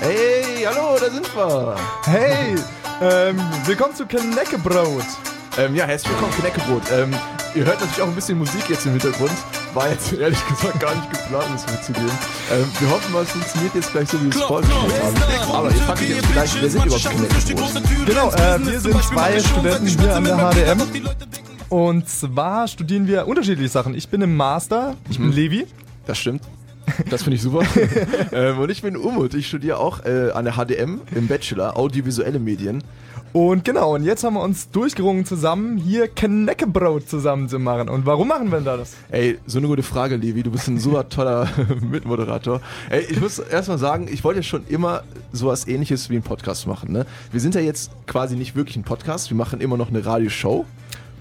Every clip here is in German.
Hey, hallo, da sind wir. Hey, ähm, willkommen zu Kneckebrot. Ähm, ja, herzlich willkommen, Kneckebrot. Ähm, ihr hört natürlich auch ein bisschen Musik jetzt im Hintergrund. War jetzt ehrlich gesagt gar nicht geplant, das mitzugeben. Ähm, wir hoffen mal, es funktioniert jetzt gleich so, wie wir es vorgestellt haben. Aber ihr fragt euch jetzt vielleicht, wer sind überhaupt Kneckebrot? Genau, äh, wir sind zwei Studenten hier an der HDM. Und zwar studieren wir unterschiedliche Sachen. Ich bin im Master, ich bin Levi. Das stimmt. Das finde ich super. ähm, und ich bin Umut. Ich studiere auch äh, an der HDM im Bachelor Audiovisuelle Medien. Und genau, und jetzt haben wir uns durchgerungen, zusammen hier Kneckebrot zusammen zu machen. Und warum machen wir denn das? Ey, so eine gute Frage, Levi. Du bist ein super toller Mitmoderator. Ey, ich muss erstmal sagen, ich wollte ja schon immer sowas ähnliches wie einen Podcast machen. Ne? Wir sind ja jetzt quasi nicht wirklich ein Podcast. Wir machen immer noch eine Radioshow.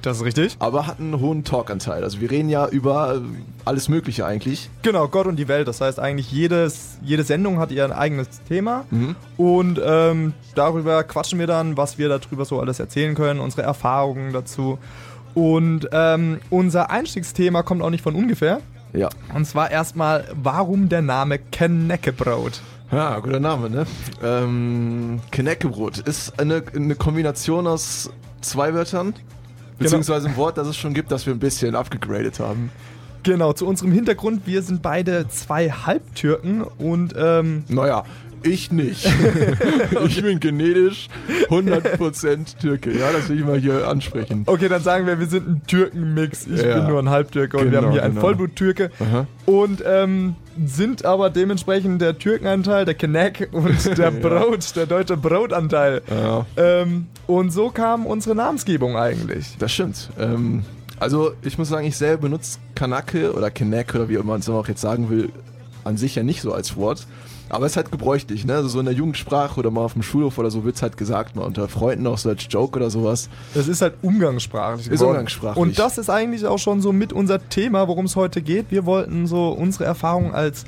Das ist richtig. Aber hat einen hohen Talkanteil. Also wir reden ja über äh, alles Mögliche eigentlich. Genau, Gott und die Welt. Das heißt eigentlich, jedes, jede Sendung hat ihr eigenes Thema. Mhm. Und ähm, darüber quatschen wir dann, was wir darüber so alles erzählen können, unsere Erfahrungen dazu. Und ähm, unser Einstiegsthema kommt auch nicht von ungefähr. Ja. Und zwar erstmal, warum der Name Kneckebrot? Ja, guter Name, ne? Ähm, Kneckebrot ist eine, eine Kombination aus zwei Wörtern. Beziehungsweise ein Wort, das es schon gibt, das wir ein bisschen abgegradet haben. Genau, zu unserem Hintergrund, wir sind beide zwei Halbtürken und ähm, Naja, ich nicht. Ich bin genetisch 100% Türke. Ja, das will ich mal hier ansprechen. okay, dann sagen wir, wir sind ein Türkenmix. Ich Ja. bin nur ein Halbtürke und wir Genau, haben hier einen genau. Vollblut-Türke. Und ähm, sind aber dementsprechend der Türkenanteil, der Kneck und der Brot, der deutsche Brotanteil. Ja, Ähm, und so kam unsere Namensgebung eigentlich. das stimmt. Ähm, also, ich muss sagen, ich selber benutze Kanake oder Kenek oder wie man es auch jetzt sagen will, an sich ja nicht so als Wort. Aber es ist halt gebräuchlich, ne? Also so in der Jugendsprache oder mal auf dem Schulhof oder so wird es halt gesagt, mal unter Freunden auch so als Joke oder sowas. Das ist halt umgangssprachlich. Ist umgangssprachlich. Und das ist eigentlich auch schon so mit unser Thema, worum es heute geht. Wir wollten so unsere Erfahrungen als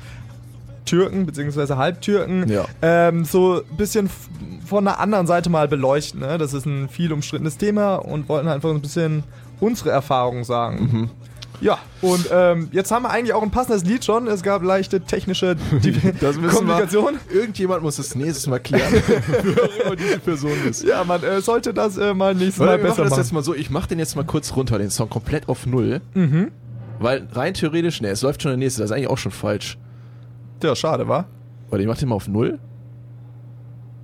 Türken bzw. Halbtürken Ja. ähm, so ein bisschen von der anderen Seite mal beleuchten. Ne? Das ist ein viel umstrittenes Thema und wollten einfach ein bisschen unsere Erfahrungen sagen. Mhm. Ja, und ähm, jetzt haben wir eigentlich auch ein passendes Lied schon. Es gab leichte technische Kommunikation. Irgendjemand muss das nächstes Mal klären, wer immer diese Person ist. Ja, man äh, sollte das äh, mal nächstes Mal wir besser machen das machen. jetzt mal so, ich mach den jetzt mal kurz runter, den Song komplett auf Null. Mhm. Weil rein theoretisch, ne, es läuft schon der nächste, das ist eigentlich auch schon falsch. Ja, schade, wa? Warte, ich mach den mal auf Null.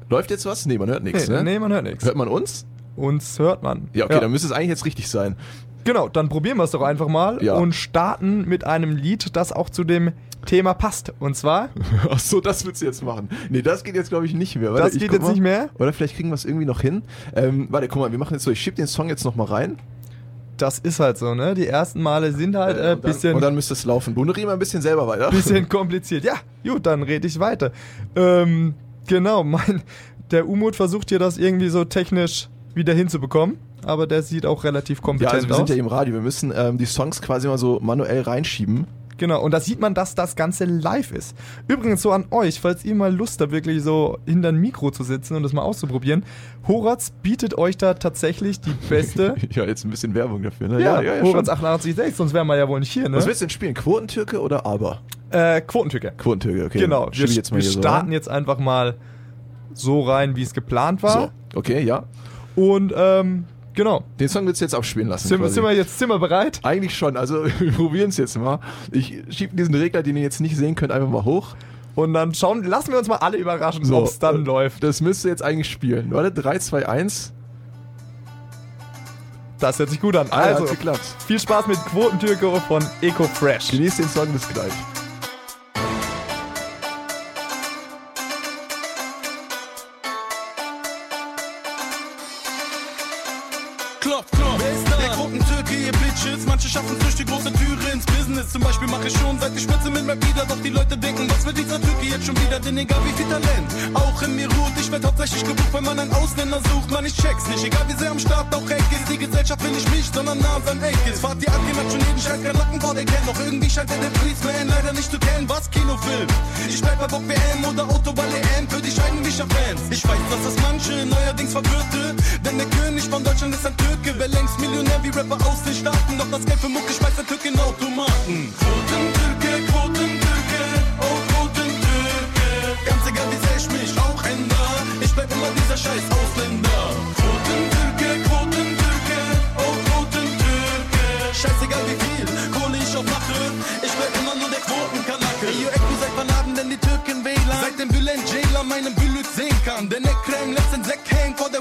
Läuft jetzt was? Nee, man hört nichts, nee, ne? nee, man hört nichts. Hört man uns? Uns hört man. Ja, okay, dann müsste es eigentlich jetzt richtig sein. Genau, dann probieren wir es doch einfach mal Ja. und starten mit einem Lied, das auch zu dem Thema passt. Und zwar, Ach so, das willst du jetzt machen. Nee, das geht jetzt glaube ich nicht mehr. Warte, das geht jetzt mal. nicht mehr. Oder vielleicht kriegen wir es irgendwie noch hin. Ähm, warte, guck mal, wir machen jetzt so, ich schieb den Song jetzt noch mal rein. Das ist halt so, ne? Die ersten Male sind halt Äh, ein äh, dann, bisschen, und dann müsste es laufen. Buneri mal ein bisschen selber weiter. bisschen kompliziert. Ja, gut, dann rede ich weiter. Ähm, genau, mein, der Umut versucht hier das irgendwie so technisch wieder hinzubekommen, aber der sieht auch relativ Ja, kompetent also wir aus. sind ja im Radio. Wir müssen ähm, die Songs quasi mal so manuell reinschieben. Genau, und da sieht man, dass das Ganze live ist. Übrigens so an euch, falls ihr mal Lust habt, wirklich so hinter ein Mikro zu sitzen und das mal auszuprobieren. Horaz bietet euch da tatsächlich die beste. ja, jetzt ein bisschen Werbung dafür, ne? ja, Horaz schon. 886, sonst wären wir ja wohl nicht hier, ne? Was willst du denn spielen? Quotentürke oder Aber? Äh, Quotentücke. Quotentürke, okay. Genau, wir, jetzt wir so starten rein. jetzt einfach mal so rein, wie es geplant war. So, okay, ja. Und ähm, genau. Den Song willst du jetzt abspielen lassen. Sind, sind wir jetzt sind wir bereit? Eigentlich schon, also wir probieren es jetzt mal. Ich schiebe diesen Regler, den ihr jetzt nicht sehen könnt, einfach mal hoch. Und dann schauen, lassen wir uns mal alle überraschen, So, ob es dann äh, läuft. Das müsste jetzt eigentlich spielen. Warte, 3, 2, 1. Das hört sich gut an. Also, geklappt. viel Spaß mit Quotentürke von Eco Fresh. Genießt den Song bis gleich. Zum Beispiel mache ich schon seit ich spitze mit mir wieder. Doch die Leute denken, was will dieser Türke jetzt schon wieder? Denn egal wie viel Talent auch in mir ruht, ich werd hauptsächlich gebucht, wenn man einen Ausländer sucht. Man, ich check's nicht. Egal wie sehr am Start auch Eck ist. Die Gesellschaft will nicht mich, sondern nah an Eck ist. Fahrt die Akien hat schon jeden Scheiß kein Lacken vor der kennt. Doch irgendwie scheint er den Policeman leider nicht zu kennen. Was Kinofilm? Ich bleib bei Bock WM oder Autoball EM für die Scheidenwischer-Fans. Ich weiß, dass das manche neuerdings verwirrte. Denn der König von Deutschland ist ein Türke. Wer längst Millionär wie Rapper aus den Staaten. Doch das Geld für Mucke schmeißt der Türke in Automaten. Quoten. Türke, Quoten Türke, oh Quoten Türke. Ganz egal wie sehr ich mich auch ändere, ich bleib immer dieser scheiß Ausländer. Quoten Türke, Quoten Türke, oh Quoten Türke. Scheißegal wie viel Kohle ich auch mache, ich bleib immer nur der Quotenkanacke. Ey, yo, Eku, seit denn die Türken WLAN? Seit dem Bülent Jailer meinen Bülük sehen kann, denn Ekrem lässt den Sack hängen vor der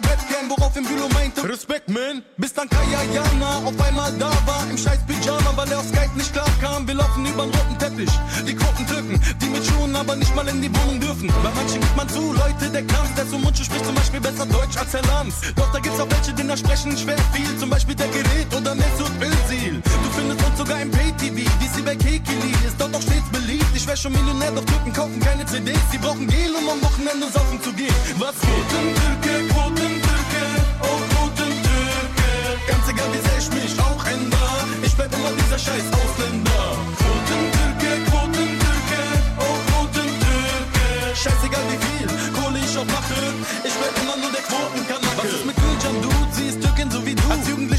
Worauf im Bülo meinte, Respekt, man. Bis dann Kaya Jana auf einmal da war, im scheiß Pyjama, weil er auf Skype nicht klar kam. Wir laufen übern roten Teppich, die Quoten Türken, die mit Schuhen aber nicht mal in die Wohnung dürfen. Bei manchen gibt man zu, Leute, der Kampf, der zum Mundschuh spricht zum Beispiel besser Deutsch als Herr Lanz. Doch da gibt's auch welche, die da sprechen schwer viel, zum Beispiel der Gerät oder Mesut Özil. Du findest uns sogar im Pay-TV, sie bei Kekili ist dort auch stets beliebt. Ich wär schon Millionär, doch Türken kaufen keine CDs. Sie brauchen Gel, um am Wochenende saufen zu gehen. Was Quoten Türke, Quoten scheiß Ausländer.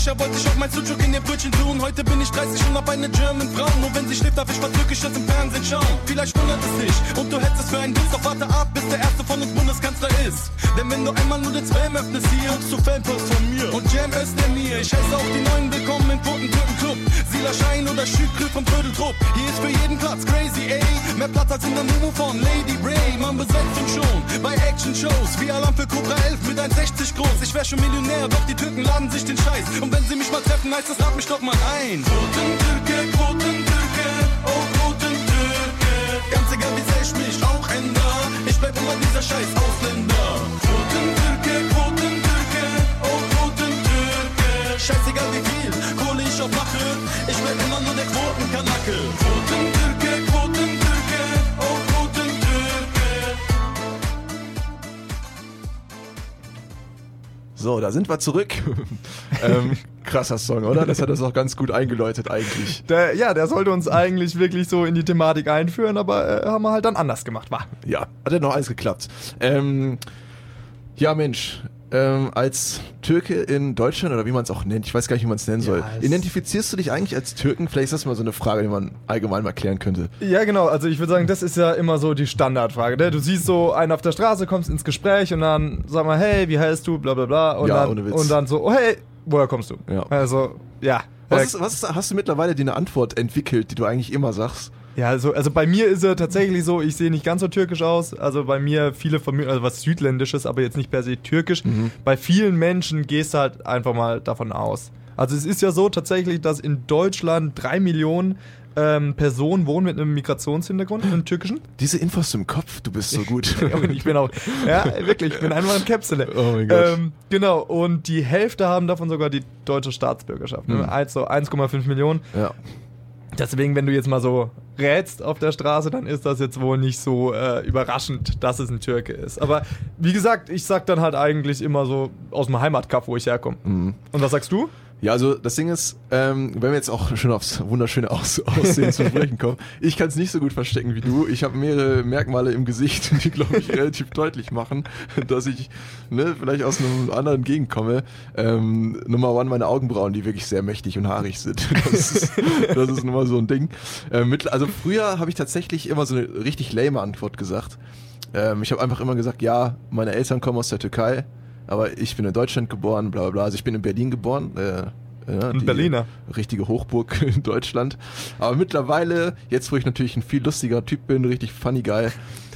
Jugendlicher wollte ich auch mein Sucuk in ihr Brötchen tun. Heute bin ich 30 und hab eine German Frau. Nur wenn sie schläft, darf ich was Türkisches im Fernsehen schauen. Vielleicht wundert es dich und du hättest es für einen Dienst. Doch warte ab, bis der erste von uns Bundeskanzler ist. Denn wenn du einmal nur den Spam öffnest hier, kriegst du Fanpost von mir. Und Jam Özdemir, ich heiße auch die neuen willkommen im Quotentürken-Club. Sila Schein oder Schükrü vom Trödeltrupp. Hier ist für jeden Platz crazy, ey. Mehr Platz als in der Mumu von Lady Ray. Man besetzt uns schon bei Action-Shows. Wie Alarm für Cobra 11 mit 1,60 groß. Ich wär schon Millionär, doch die Türken laden sich den Scheiß. Und wenn sie mich mal treffen, heißt es, lad mich doch mal ein. Quotentürke, Quotentürke, oh Quotentürke. Ganz egal, wie sehr ich mich auch ändere, ich bleib immer dieser scheiß Ausländer. Quotentürke, Quotentürke, oh Quotentürke. Scheißegal, wie viel Kohle ich auch mache, ich bleib immer nur der Quotenkanacke. So, da sind wir zurück. ähm, krasser Song, oder? Das hat das auch ganz gut eingeläutet eigentlich. Der, ja, der sollte uns eigentlich wirklich so in die Thematik einführen, aber äh, haben wir halt dann anders gemacht, war. Ja, hat ja noch alles geklappt. Ähm, ja, Mensch, ähm, als Türke in Deutschland oder wie man es auch nennt, ich weiß gar nicht, wie man es nennen soll, es- identifizierst du dich eigentlich als Türken? Vielleicht ist das mal so eine Frage, die man allgemein mal klären könnte. Ja, genau. Also ich würde sagen, das ist ja immer so die Standardfrage. Ne? Du siehst so einen auf der Straße, kommst ins Gespräch und dann sag mal, hey, wie heißt du, bla bla bla. Und, Ja, dann, ohne Witz. und dann so, oh, hey, woher kommst du? Ja. Also, ja. Was, ist, was ist, hast du mittlerweile dir eine Antwort entwickelt, die du eigentlich immer sagst? Ja, also, also bei mir ist er tatsächlich so, ich sehe nicht ganz so türkisch aus. Also bei mir viele von mir, also was Südländisches, aber jetzt nicht per se türkisch. Bei vielen Menschen gehst du halt einfach mal davon aus. Also es ist ja so tatsächlich, dass in Deutschland drei Millionen ähm, Personen wohnen mit einem Migrationshintergrund, einem türkischen. Diese Infos im Kopf, du bist so gut. ich bin auch, ja, wirklich, ich bin einfach ein Käpsele. Oh mein Gott. Ähm, genau, und die Hälfte haben davon sogar die deutsche Staatsbürgerschaft. Ne? Hm. Also 1,5 Millionen. ja. Deswegen, wenn du jetzt mal so rätst auf der Straße, dann ist das jetzt wohl nicht so äh, überraschend, dass es ein Türke ist. Aber wie gesagt, ich sag dann halt eigentlich immer so aus dem Heimatkaff, wo ich herkomme. Mhm. Und was sagst du? Ja, also das Ding ist, ähm, wenn wir jetzt auch schon aufs wunderschöne Aus Aussehen zu sprechen kommen, ich kann es nicht so gut verstecken wie du. Ich habe mehrere Merkmale im Gesicht, die, glaube ich, relativ deutlich machen, dass ich ne, vielleicht aus einem anderen Gegend komme. Ähm, Nummer one, meine Augenbrauen, die wirklich sehr mächtig und haarig sind. Das ist, das ist nun mal so ein Ding. Ähm, mit, also früher habe ich tatsächlich immer so eine richtig lame Antwort gesagt. Ähm, ich habe einfach immer gesagt, ja, meine Eltern kommen aus der Türkei, aber ich bin in Deutschland geboren, bla bla bla. Also ich bin in Berlin geboren. Äh, ja, Ein Berliner. Richtige Hochburg in Deutschland. Aber mittlerweile, jetzt wo ich natürlich ein viel lustiger Typ bin, richtig funny guy,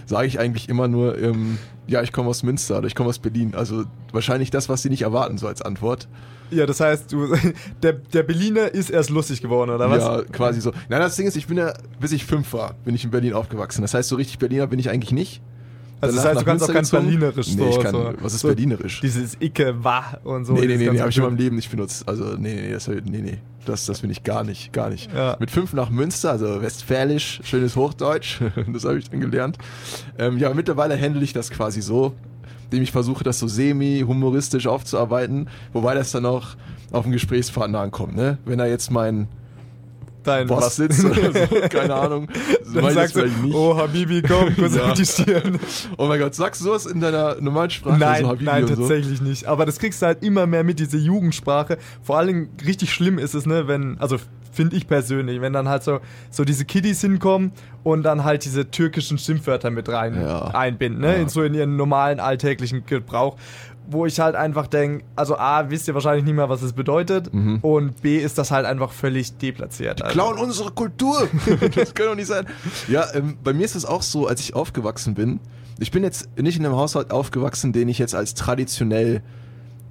sage ich eigentlich immer nur, ähm, ja, ich komme aus Münster oder ich komme aus Berlin. Also wahrscheinlich das, was sie nicht erwarten, so als Antwort. Ja, das heißt, du, der, der Berliner ist erst lustig geworden, oder was? Ja, quasi so. Nein, das Ding ist, ich bin ja, bis ich fünf war, bin ich in Berlin aufgewachsen. Das heißt, so richtig Berliner bin ich eigentlich nicht. Also das heißt, du kannst auch ganz gezogen. Berlinerisch Nee, so. ich kann, so, was ist so Berlinerisch? Dieses Icke, Wa und so. nee, nee, nee, nee, habe ich in meinem Leben nicht benutzt. Also, nee, nee, das, nee, nee, das, das bin ich gar nicht, gar nicht. Ja. Mit fünf nach Münster, also westfälisch, schönes Hochdeutsch, das habe ich dann gelernt. Ähm, ja, mittlerweile handle ich das quasi so, indem ich versuche, das so semi-humoristisch aufzuarbeiten, wobei das dann auch auf den Gesprächspartner ankommt, ne? Wenn er jetzt mein Dein Boss was? sitzt oder so, keine Ahnung, Dann sagst du, nicht. oh Habibi, komm, kurz Ja. auf die Stirn. Oh mein Gott, sagst du sowas in deiner normalen Sprache? Nein, so nein, und so? tatsächlich nicht. Aber das kriegst du halt immer mehr mit, diese Jugendsprache. Vor Dingen richtig schlimm ist es, ne, wenn, also finde ich persönlich, wenn dann halt so, so diese Kiddies hinkommen und dann halt diese türkischen Schimpfwörter mit rein Ja. einbinden, ne? Ja. In so in ihren normalen alltäglichen Gebrauch. Wo ich halt einfach denke, also A, wisst ihr wahrscheinlich nicht mehr, was es bedeutet. Mhm. Und B, ist das halt einfach völlig deplatziert. Also. klauen unsere Kultur. das kann doch nicht sein. Ja, ähm, bei mir ist es auch so, als ich aufgewachsen bin. Ich bin jetzt nicht in einem Haushalt aufgewachsen, den ich jetzt als traditionell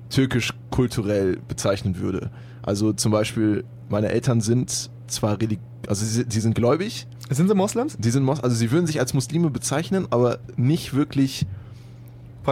türkisch-kulturell bezeichnen würde. Also zum Beispiel, meine Eltern sind zwar relig also sie, sie sind gläubig, Sind sie Moslems? sie sind Mos also sie würden sich als Muslime bezeichnen, aber nicht wirklich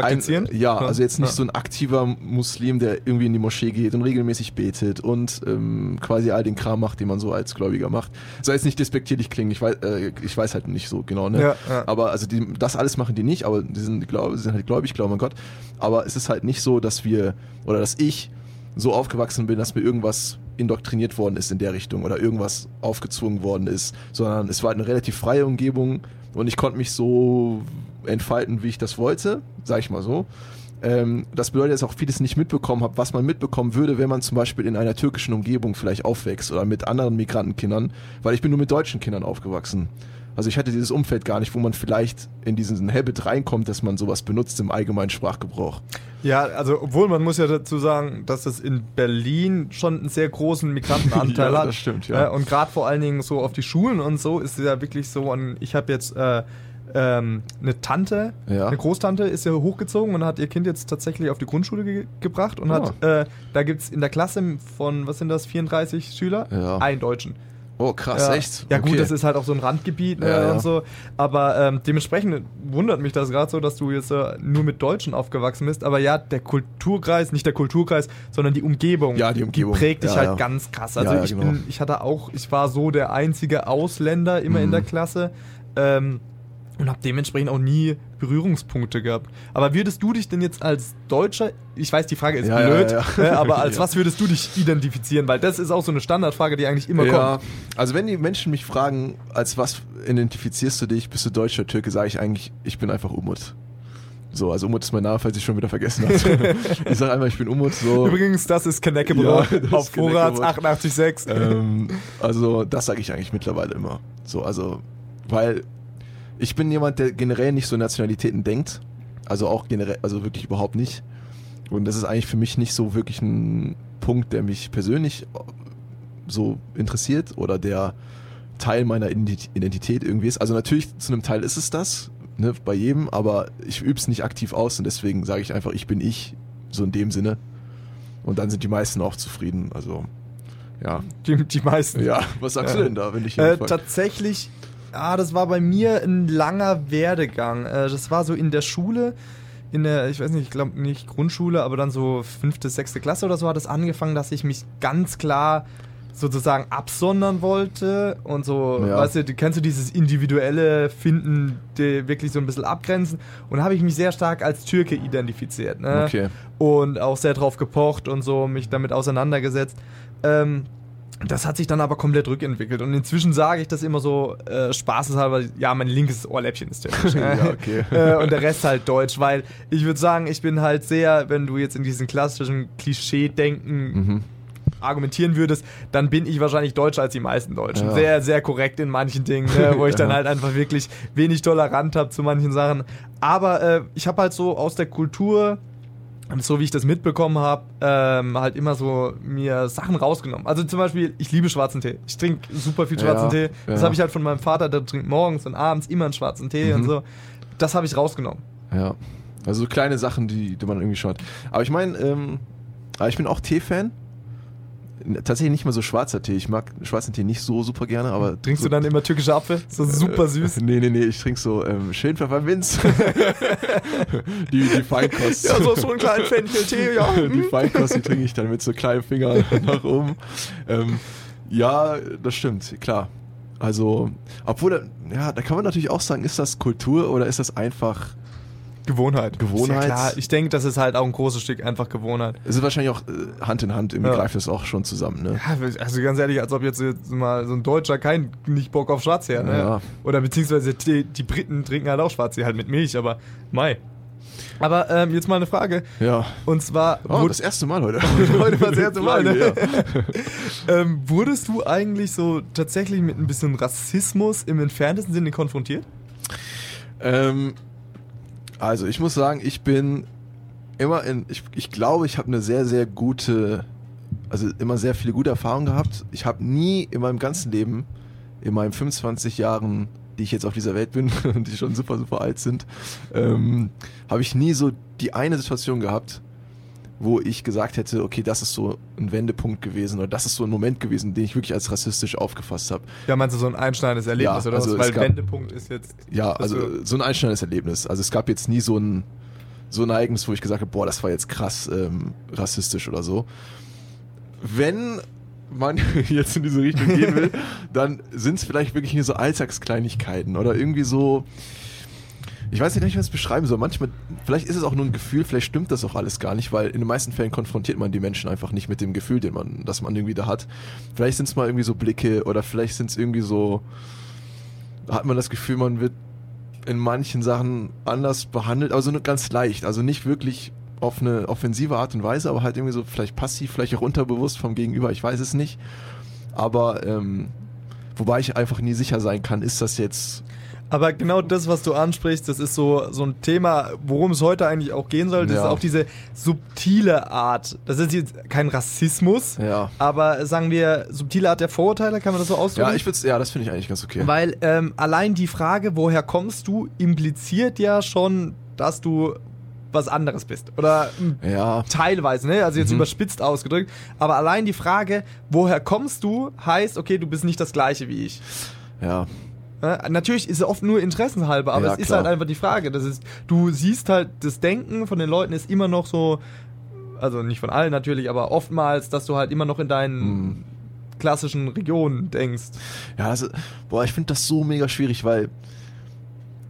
Praktizieren? Ein, ja, also jetzt nicht Ja. so ein aktiver Muslim, der irgendwie in die Moschee geht und regelmäßig betet und ähm, quasi all den Kram macht, den man so als Gläubiger macht. Soll jetzt nicht despektierlich klingen, ich weiß, äh, ich weiß halt nicht so genau, ne? Ja, ja. Aber also die, das alles machen die nicht, aber die sind, glaub, sind halt gläubig, glauben an Gott. Aber es ist halt nicht so, dass wir oder dass ich so aufgewachsen bin, dass mir irgendwas indoktriniert worden ist in der Richtung oder irgendwas aufgezwungen worden ist, sondern es war halt eine relativ freie Umgebung und ich konnte mich so entfalten, wie ich das wollte, sag ich mal so. Ähm, das bedeutet, dass ich auch vieles nicht mitbekommen habe, was man mitbekommen würde, wenn man zum Beispiel in einer türkischen Umgebung vielleicht aufwächst oder mit anderen Migrantenkindern, weil ich bin nur mit deutschen Kindern aufgewachsen. Also ich hatte dieses Umfeld gar nicht, wo man vielleicht in diesen Habit reinkommt, dass man sowas benutzt im allgemeinen Sprachgebrauch. Ja, also obwohl man muss ja dazu sagen, dass es in Berlin schon einen sehr großen Migrantenanteil Ja, hat. das stimmt, ja. Äh, und gerade vor allen Dingen so auf die Schulen und so ist es ja wirklich so. Und ich habe jetzt äh, ähm, eine Tante, Ja. eine Großtante ist ja hochgezogen und hat ihr Kind jetzt tatsächlich auf die Grundschule ge gebracht und Ah. hat, äh, da gibt es in der Klasse von, was sind das, 34 Schüler, Ja. einen Deutschen. Oh, krass, ja. echt? Ja gut, Okay. das ist halt auch so ein Randgebiet ne, Ja, ja. und so. Aber ähm, dementsprechend wundert mich das gerade so, dass du jetzt äh, nur mit Deutschen aufgewachsen bist. Aber ja, der Kulturkreis, nicht der Kulturkreis, sondern die Umgebung. Ja, die Umgebung. prägt dich Ja, halt ja. ganz krass. Also Ja, ja, ich genau. bin, ich hatte auch, ich war so der einzige Ausländer immer in Mhm. der Klasse. Ähm, und habe dementsprechend auch nie Berührungspunkte gehabt. Aber würdest du dich denn jetzt als Deutscher, ich weiß, die Frage ist Ja, blöd, ja, ja. ne, aber als was würdest du dich identifizieren? Weil das ist auch so eine Standardfrage, die eigentlich immer ja, kommt. also wenn die Menschen mich fragen, als was identifizierst du dich, bist du Deutscher, Türke, sage ich eigentlich, ich bin einfach Umut. So, also Umut ist mein Name, falls ich schon wieder vergessen habe. ich sage einfach, ich bin Umut, so. Übrigens, das ist Keneckebrot Ja, auf Keneckebrot. 88,6. ähm, also das sage ich eigentlich mittlerweile immer. So, also, weil ich bin jemand, der generell nicht so Nationalitäten denkt. Also auch generell, also wirklich überhaupt nicht. Und das ist eigentlich für mich nicht so wirklich ein Punkt, der mich persönlich so interessiert oder der Teil meiner Identi- Identität irgendwie ist. Also natürlich zu einem Teil ist es das, ne, bei jedem, aber ich übe es nicht aktiv aus und deswegen sage ich einfach, ich bin ich, so in dem Sinne. Und dann sind die meisten auch zufrieden. Also, ja. Die, die meisten. Ja, was sagst Ja. du denn da, wenn ich Äh, tatsächlich, ah, das war bei mir ein langer Werdegang. Äh, das war so in der Schule, in der, ich weiß nicht, ich glaube nicht Grundschule, aber dann so fünfte, sechste Klasse oder so hat es angefangen, dass ich mich ganz klar sozusagen absondern wollte und so, Ja. weißt du, kennst du dieses individuelle Finden, die wirklich so ein bisschen abgrenzen und habe ich mich sehr stark als Türke identifiziert, ne? Okay. und auch sehr drauf gepocht und so, mich damit auseinandergesetzt. Ähm, das hat sich dann aber komplett rückentwickelt und inzwischen sage ich das immer so äh, spaßeshalber, ja, mein linkes Ohrläppchen ist türkisch. Ja, okay. äh, und der Rest halt deutsch, weil ich würde sagen, ich bin halt sehr, wenn du jetzt in diesen klassischen Klischee-Denken Mhm. argumentieren würdest, dann bin ich wahrscheinlich deutscher als die meisten Deutschen. Ja. Sehr, sehr korrekt in manchen Dingen, ne, wo ich dann halt einfach wirklich wenig tolerant habe zu manchen Sachen. Aber äh, ich habe halt so aus der Kultur, so wie ich das mitbekommen habe, ähm, halt immer so mir Sachen rausgenommen. Also zum Beispiel, ich liebe schwarzen Tee. Ich trinke super viel schwarzen Ja, Tee. Das ja. habe ich halt von meinem Vater, der trinkt morgens und abends immer einen schwarzen Tee und Mhm. so. Das habe ich rausgenommen. Ja. Also so kleine Sachen, die, die man irgendwie schon hat. Aber ich meine, ähm, ich bin auch Tee-Fan. Tatsächlich nicht mal so schwarzer Tee. Ich mag schwarzen Tee nicht so super gerne, aber. Trinkst so, du dann immer türkische Apfel? So super süß. Äh, nee, nee, nee, ich trinke so ähm, schön Pfefferminz. die, die Feinkost. Ja, so, so einen kleinen Fenchel-Tee, ja. die Feinkost, die trinke ich dann mit so kleinen Fingern nach oben. Ähm, ja, das stimmt, klar. Also, obwohl, ja, da kann man natürlich auch sagen, ist das Kultur oder ist das einfach. Gewohnheit. Gewohnheit. Ja klar. Ich denke, das ist halt auch ein großes Stück einfach Gewohnheit. Es ist wahrscheinlich auch äh, Hand in Hand, irgendwie Ja. greift das auch schon zusammen, ne? Ja, also ganz ehrlich, als ob jetzt, jetzt mal so ein Deutscher kein nicht Bock auf Schwarztee hat. Ne? Ja. Oder beziehungsweise die, die Briten trinken halt auch Schwarztee, halt mit Milch, aber mei. Aber ähm, jetzt mal eine Frage. Ja. Und zwar, Oh, das erste Mal heute. heute war das erste Mal, ne? Ja. ähm, wurdest du eigentlich so tatsächlich mit ein bisschen Rassismus im entferntesten Sinne konfrontiert? Ähm, also ich muss sagen, ich bin immer in, ich, ich glaube, ich habe eine sehr, sehr gute, also immer sehr viele gute Erfahrungen gehabt. Ich habe nie in meinem ganzen Leben, in meinen 25 Jahren, die ich jetzt auf dieser Welt bin und die schon super, super alt sind, ähm, habe ich nie so die eine Situation gehabt, wo ich gesagt hätte, okay, das ist so ein Wendepunkt gewesen oder das ist so ein Moment gewesen, den ich wirklich als rassistisch aufgefasst habe. Ja, meinst du so ein einschneidendes Erlebnis Ja, oder also was? Weil gab- Wendepunkt ist jetzt. Ja, also so ein einschneidendes Erlebnis. Also es gab jetzt nie so ein, so ein Ereignis, wo ich gesagt habe, boah, das war jetzt krass ähm, rassistisch oder so. Wenn man jetzt in diese Richtung gehen will, dann sind es vielleicht wirklich nur so Alltagskleinigkeiten oder irgendwie so. Ich weiß nicht, wie ich das beschreiben soll. Manchmal, vielleicht ist es auch nur ein Gefühl, vielleicht stimmt das auch alles gar nicht, weil in den meisten Fällen konfrontiert man die Menschen einfach nicht mit dem Gefühl, den man, das man irgendwie da hat. Vielleicht sind es mal irgendwie so Blicke oder vielleicht sind es irgendwie so, hat man das Gefühl, man wird in manchen Sachen anders behandelt, aber so nur ganz leicht. Also nicht wirklich auf eine offensive Art und Weise, aber halt irgendwie so vielleicht passiv, vielleicht auch unterbewusst vom Gegenüber, ich weiß es nicht. Aber ähm, wobei ich einfach nie sicher sein kann, ist das jetzt. Aber genau das, was du ansprichst, das ist so, so ein Thema, worum es heute eigentlich auch gehen soll. Das Ja. ist auch diese subtile Art. Das ist jetzt kein Rassismus, Ja. aber sagen wir, subtile Art der Vorurteile, kann man das so ausdrücken? Ja, ich würde ja, das finde ich eigentlich ganz okay. Weil ähm, allein die Frage, woher kommst du, impliziert ja schon, dass du was anderes bist. Oder mm, Ja, teilweise, ne? Also jetzt Mhm. überspitzt ausgedrückt. Aber allein die Frage, woher kommst du, heißt, okay, du bist nicht das gleiche wie ich. ja. Natürlich ist es oft nur interessenhalber, aber Ja, es ist klar. halt einfach die Frage. Das ist, du siehst halt, das Denken von den Leuten ist immer noch so, also nicht von allen natürlich, aber oftmals, dass du halt immer noch in deinen Mhm. klassischen Regionen denkst. Ja, also, boah, ich finde das so mega schwierig, weil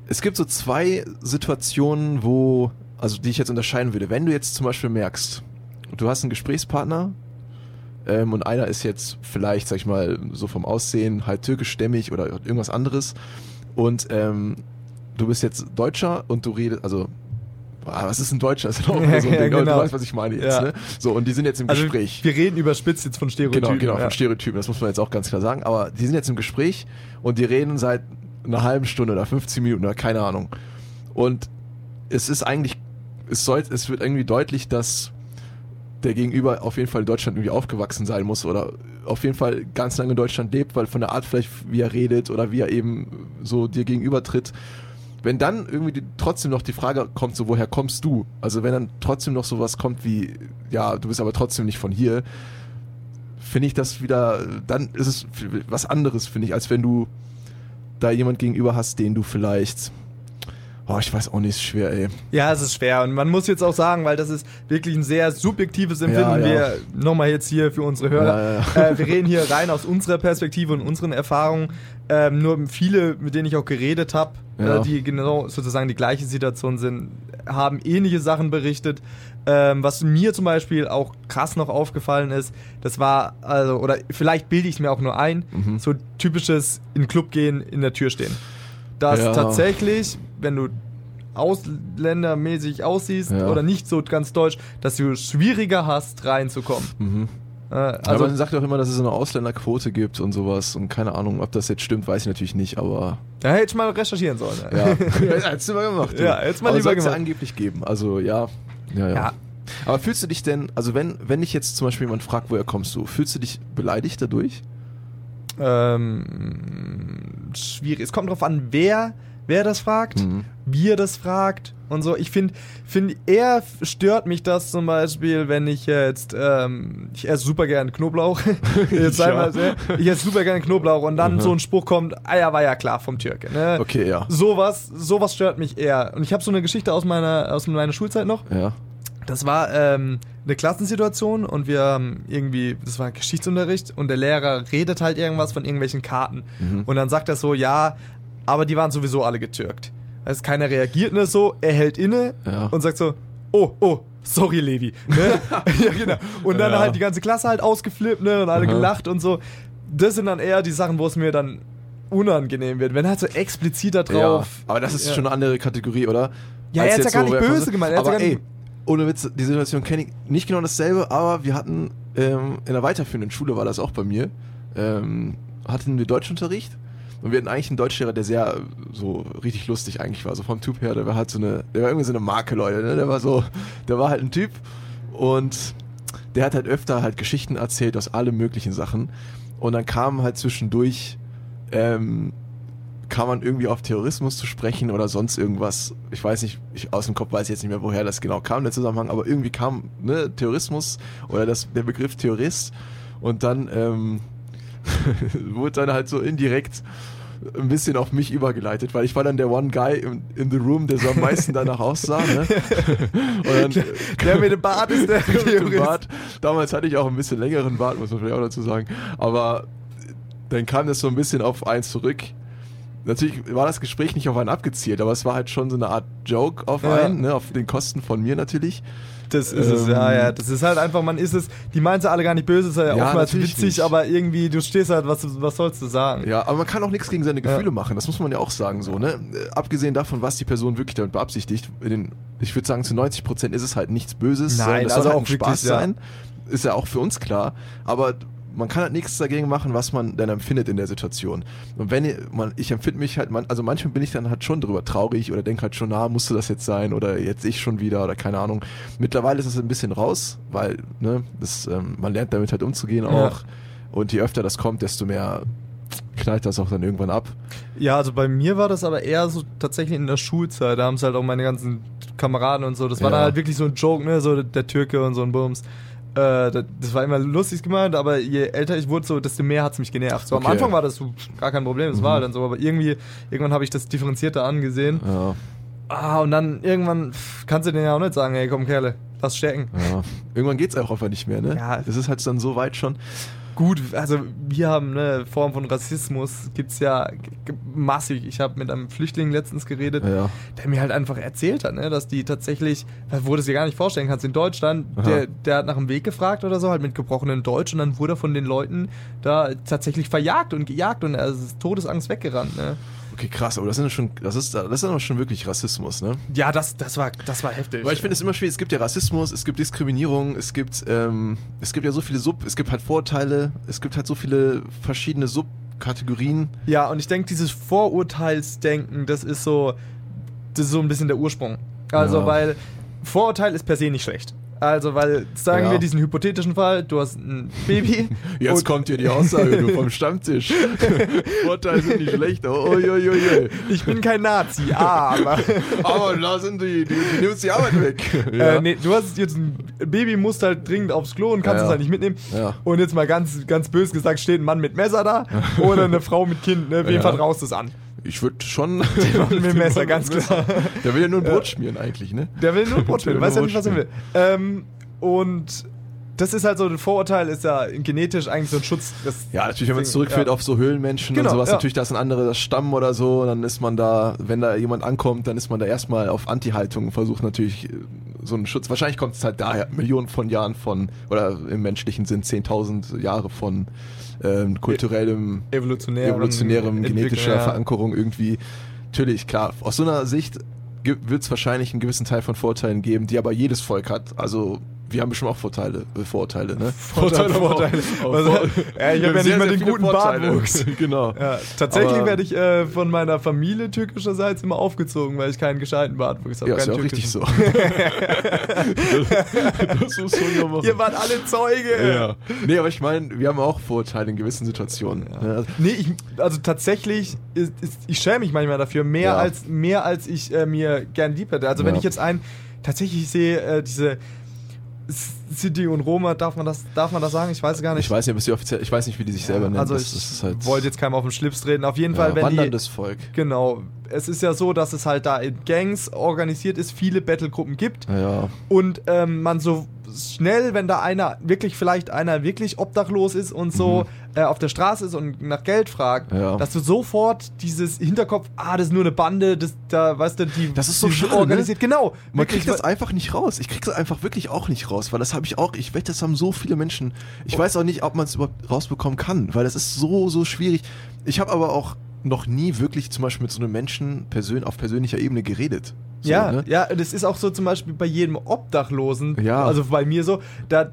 es gibt so zwei Situationen, wo, also die ich jetzt unterscheiden würde. Wenn du jetzt zum Beispiel merkst, du hast einen Gesprächspartner ähm, und einer ist jetzt vielleicht, sag ich mal, so vom Aussehen halt türkischstämmig oder irgendwas anderes und ähm, du bist jetzt Deutscher und du redest, also ah, was ist ein Deutscher? Das ist auch so ein Ja, Ding, genau. du weißt, was ich meine jetzt. Ja. Ne? So, und die sind jetzt im Also Gespräch. wir reden überspitzt jetzt von Stereotypen. Genau, genau, von Stereotypen, das muss man jetzt auch ganz klar sagen. Aber die sind jetzt im Gespräch und die reden seit einer halben Stunde oder 15 Minuten oder keine Ahnung. Und es ist eigentlich, es, soll, es wird irgendwie deutlich, dass der Gegenüber auf jeden Fall in Deutschland irgendwie aufgewachsen sein muss oder auf jeden Fall ganz lange in Deutschland lebt, weil von der Art vielleicht, wie er redet oder wie er eben so dir gegenüber tritt. Wenn dann irgendwie die, trotzdem noch die Frage kommt, so woher kommst du? Also wenn dann trotzdem noch sowas kommt wie, ja, du bist aber trotzdem nicht von hier, finde ich das wieder, dann ist es was anderes, finde ich, als wenn du da jemand gegenüber hast, den du vielleicht, oh, ich weiß auch nicht, ist schwer, ey. Ja, es ist schwer. Und man muss jetzt auch sagen, weil das ist wirklich ein sehr subjektives Empfinden. Ja, ja. Wir nochmal jetzt hier für unsere Hörer. Ja. Äh, wir reden hier rein aus unserer Perspektive und unseren Erfahrungen. Ähm, nur viele, mit denen ich auch geredet habe, äh, die genau sozusagen die gleiche Situation sind, haben ähnliche Sachen berichtet. Ähm, was mir zum Beispiel auch krass noch aufgefallen ist, das war, also, oder vielleicht bilde ich es mir auch nur ein, Mhm. so typisches in Club gehen, in der Tür stehen. Dass Ja. tatsächlich, wenn du ausländermäßig aussiehst Ja. oder nicht so ganz deutsch, dass du schwieriger hast, reinzukommen. Mhm. Äh, Also, also, man sagt auch immer, dass es so eine Ausländerquote gibt und sowas und keine Ahnung, ob das jetzt stimmt, weiß ich natürlich nicht, aber da hätte ich mal recherchieren sollen. ja, hättest du mal gemacht. Ja, hättest mal aber lieber soll's ja gemacht. angeblich geben, also ja, ja, ja. Ja. Aber fühlst du dich denn, also wenn, wenn dich jetzt zum Beispiel jemand fragt, woher kommst du, fühlst du dich beleidigt dadurch? Ähm, schwierig. Es kommt drauf an, wer, wer das fragt, Mhm. wie er das fragt und so. Ich finde, find, eher stört mich das zum Beispiel, wenn ich jetzt, ähm, ich esse super gern Knoblauch. jetzt Ja. sehr, ich esse super gern Knoblauch und dann Mhm. so ein Spruch kommt, ah ja, war ja klar vom Türke. Ne? Okay, ja. Sowas, sowas stört mich eher. Und ich habe so eine Geschichte aus meiner, aus meiner Schulzeit noch. Ja. Das war ähm, eine Klassensituation und wir haben irgendwie, das war Geschichtsunterricht und der Lehrer redet halt irgendwas von irgendwelchen Karten. Mhm. Und dann sagt er so, ja, aber die waren sowieso alle getürkt. Also keiner reagiert nur so, er hält inne Ja. und sagt so, oh, oh, sorry Levi. Ne? ja, genau. Und dann Ja. halt die ganze Klasse halt ausgeflippt ne? und alle Aha. gelacht und so. Das sind dann eher die Sachen, wo es mir dann unangenehm wird. Wenn halt so explizit da drauf. aber das ist Ja. schon eine andere Kategorie, oder? Ja, als er jetzt ja gar nicht böse gemeint, er Aber ja gar ey, nicht- ohne Witz, die Situation kenne ich nicht genau dasselbe, aber wir hatten ähm, in der weiterführenden Schule war das auch bei mir, ähm, hatten wir Deutschunterricht und wir hatten eigentlich einen Deutschlehrer, der sehr so richtig lustig eigentlich war, so vom Typ her, der war halt so eine, der war irgendwie so eine Marke, Leute, ne? der war so, der war halt ein Typ und der hat halt öfter halt Geschichten erzählt aus allen möglichen Sachen und dann kam halt zwischendurch ähm, kam man irgendwie auf Terrorismus zu sprechen oder sonst irgendwas. Ich weiß nicht, ich, aus dem Kopf weiß ich jetzt nicht mehr, woher das genau kam, der Zusammenhang, aber irgendwie kam ne, Terrorismus oder das, der Begriff Terrorist und dann ähm, wurde dann halt so indirekt ein bisschen auf mich übergeleitet, weil ich war dann der One Guy in, in the room, der so am meisten danach aussah. Ne? Und dann, Der mit dem Bart ist der. Bart. Damals hatte ich auch ein bisschen längeren Bart, muss man vielleicht auch dazu sagen. Aber dann kam das so ein bisschen auf eins zurück. Natürlich war das Gespräch nicht auf einen abgezielt, aber es war halt schon so eine Art Joke auf Ja. einen, ne, auf den Kosten von mir natürlich. Das ist es, Ähm, ja, ja. Das ist halt einfach, man ist es, die meinen sie alle gar nicht böse, ist ja, Ja, oftmals witzig, nicht. aber irgendwie, du stehst halt, was, was sollst du sagen? Ja, aber man kann auch nichts gegen seine Gefühle Ja. machen, das muss man ja auch sagen so, ne? Äh, Abgesehen davon, was die Person wirklich damit beabsichtigt, in den, ich würde sagen, zu 90 Prozent ist es halt nichts Böses, Nein, das also soll halt auch Spaß wirklich, sein. Ist ja auch für uns klar, aber man kann halt nichts dagegen machen, was man dann empfindet in der Situation. Und wenn ihr- man, ich empfinde mich halt, man, also manchmal bin ich dann halt schon drüber traurig oder denke halt schon, na, musste das jetzt sein oder jetzt ich schon wieder oder keine Ahnung. Mittlerweile ist es ein bisschen raus, weil, ne, das, ähm, man lernt damit halt umzugehen Ja. auch. Und je öfter das kommt, desto mehr knallt das auch dann irgendwann ab. Ja, also bei mir war das aber eher so tatsächlich in der Schulzeit. Da haben es halt auch meine ganzen Kameraden und so. Das war Ja. dann halt wirklich so ein Joke, ne? So der Türke und so ein Bums. Äh, das, war immer lustig gemeint, aber je älter ich wurde, so, desto mehr hat es mich genervt. So am Okay. Anfang war das so gar kein Problem, das Mhm. war dann so, aber irgendwie, irgendwann habe ich das differenzierter angesehen. Ja, Ah, und dann irgendwann pff, kannst du denen ja auch nicht sagen, ey, komm Kerle, lass stecken. ja. Irgendwann geht's auch einfach nicht mehr, ne? Ja. Das ist halt dann so weit schon. Gut, also wir haben eine Form von Rassismus, gibt's ja massig. Ich habe mit einem Flüchtling letztens geredet, Ja. der mir halt einfach erzählt hat, ne, dass die tatsächlich, wo du es dir gar nicht vorstellen kannst, in Deutschland, Aha. der, der hat nach dem Weg gefragt oder so, halt mit gebrochenem Deutsch und dann wurde er von den Leuten da tatsächlich verjagt und gejagt und er ist Todesangst weggerannt, ne. Okay, krass, aber das ist schon, das ist, das ist schon wirklich Rassismus, ne? Ja, das, das war, das war heftig. Weil ich finde es immer schwierig, es gibt ja Rassismus, es gibt Diskriminierung, es gibt, ähm, es gibt ja so viele Sub, es gibt halt Vorurteile, es gibt halt so viele verschiedene Subkategorien. Ja, und ich denke, dieses Vorurteilsdenken, das ist so, das ist so ein bisschen der Ursprung. Also, Ja. weil Vorurteil ist per se nicht schlecht. Also, weil, sagen Ja. wir diesen hypothetischen Fall, du hast ein Baby. Jetzt kommt hier die Aussage du vom Stammtisch. Vorteile sind nicht schlecht, oh, ui, ui. Ich bin kein Nazi, aber. Aber da sind die, die, die uns die Arbeit weg. Ja. äh, nee, du hast jetzt ein Baby, musst halt dringend aufs Klo und kannst Ja, es halt nicht mitnehmen. Und jetzt mal ganz, ganz bös gesagt, steht ein Mann mit Messer da oder eine Frau mit Kind. Ne? Wem vertraust du es an? Ich würde schon. Mit dem Messer, ganz klar. Der will ja nur ein Brot schmieren eigentlich, ne? Der will nur Brot spielen, Der will weiß ja nicht, was er will. Brot Ähm, und das ist halt so, ein Vorurteil ist ja genetisch eigentlich so ein Schutz. Ja, natürlich, wenn man es zurückführt Ja. auf so Höhlenmenschen Genau, und sowas, ja. natürlich, da ist ein anderer Stamm oder so, dann ist man da, wenn da jemand ankommt, dann ist man da erstmal auf Anti-Haltung und versucht natürlich äh, so einen Schutz. Wahrscheinlich kommt es halt daher, Millionen von Jahren von, oder im menschlichen Sinn 10.000 Jahre von ähm, kulturellem, evolutionär evolutionärem, genetischer ja. Verankerung irgendwie. Natürlich, klar, aus so einer Sicht wird es wahrscheinlich einen gewissen Teil von Vorteilen geben, die aber jedes Volk hat. Also wir haben bestimmt auch Vorteile, äh, Vorteile, ne? Vorteile, Vorteile. Was- ja, ich habe ja nicht mal den guten Bartwuchs. genau. Ja, tatsächlich Aber- werde ich äh, von meiner Familie türkischerseits immer aufgezogen, weil ich keinen gescheiten Bartwuchs habe. Ja, ist ja auch richtig so. das muss man ja machen. Ihr wart alle Zeuge. ja. Nee, aber ich meine, wir haben auch Vorteile in gewissen Situationen. ne? Also, Nee, ich, also tatsächlich, ist, ist, ich schäme mich manchmal dafür, mehr, Ja. als, mehr als ich äh, mir gern lieb hätte. Also wenn Ja. ich jetzt einen, tatsächlich sehe, äh, diese City und Roma, darf man das, darf man das sagen? Ich weiß es gar nicht. ich weiß nicht, ob es die offiziell, ich weiß nicht, wie die sich selber nennen. also Das- ich das ist halt, wollte jetzt keinem auf den Schlips treten. Auf jeden ja, Fall, wenn die, wanderndes Volk. Genau. Es ist ja so, dass es halt da in Gangs organisiert ist, viele Battlegruppen gibt Ja, und ähm, man so schnell, wenn da einer wirklich vielleicht einer wirklich obdachlos ist und so äh, auf der Straße ist und nach Geld fragt, Mhm. Ja. dass du sofort dieses Hinterkopf, ah, das ist nur eine Bande, das da, weißt du, die Das ist so schade, organisiert, genau. Man Wirklich, kriegt das einfach nicht raus. Ich krieg's einfach wirklich auch nicht raus, weil das habe ich auch, ich wette, das haben so viele Menschen. Ich weiß auch nicht, ob man es überhaupt rausbekommen kann, weil das ist so, so schwierig. Ich habe aber auch noch nie wirklich zum Beispiel mit so einem Menschen persön auf persönlicher Ebene geredet. So, ja, ne? ja, das ist auch so zum Beispiel bei jedem Obdachlosen, Ja. also bei mir so, da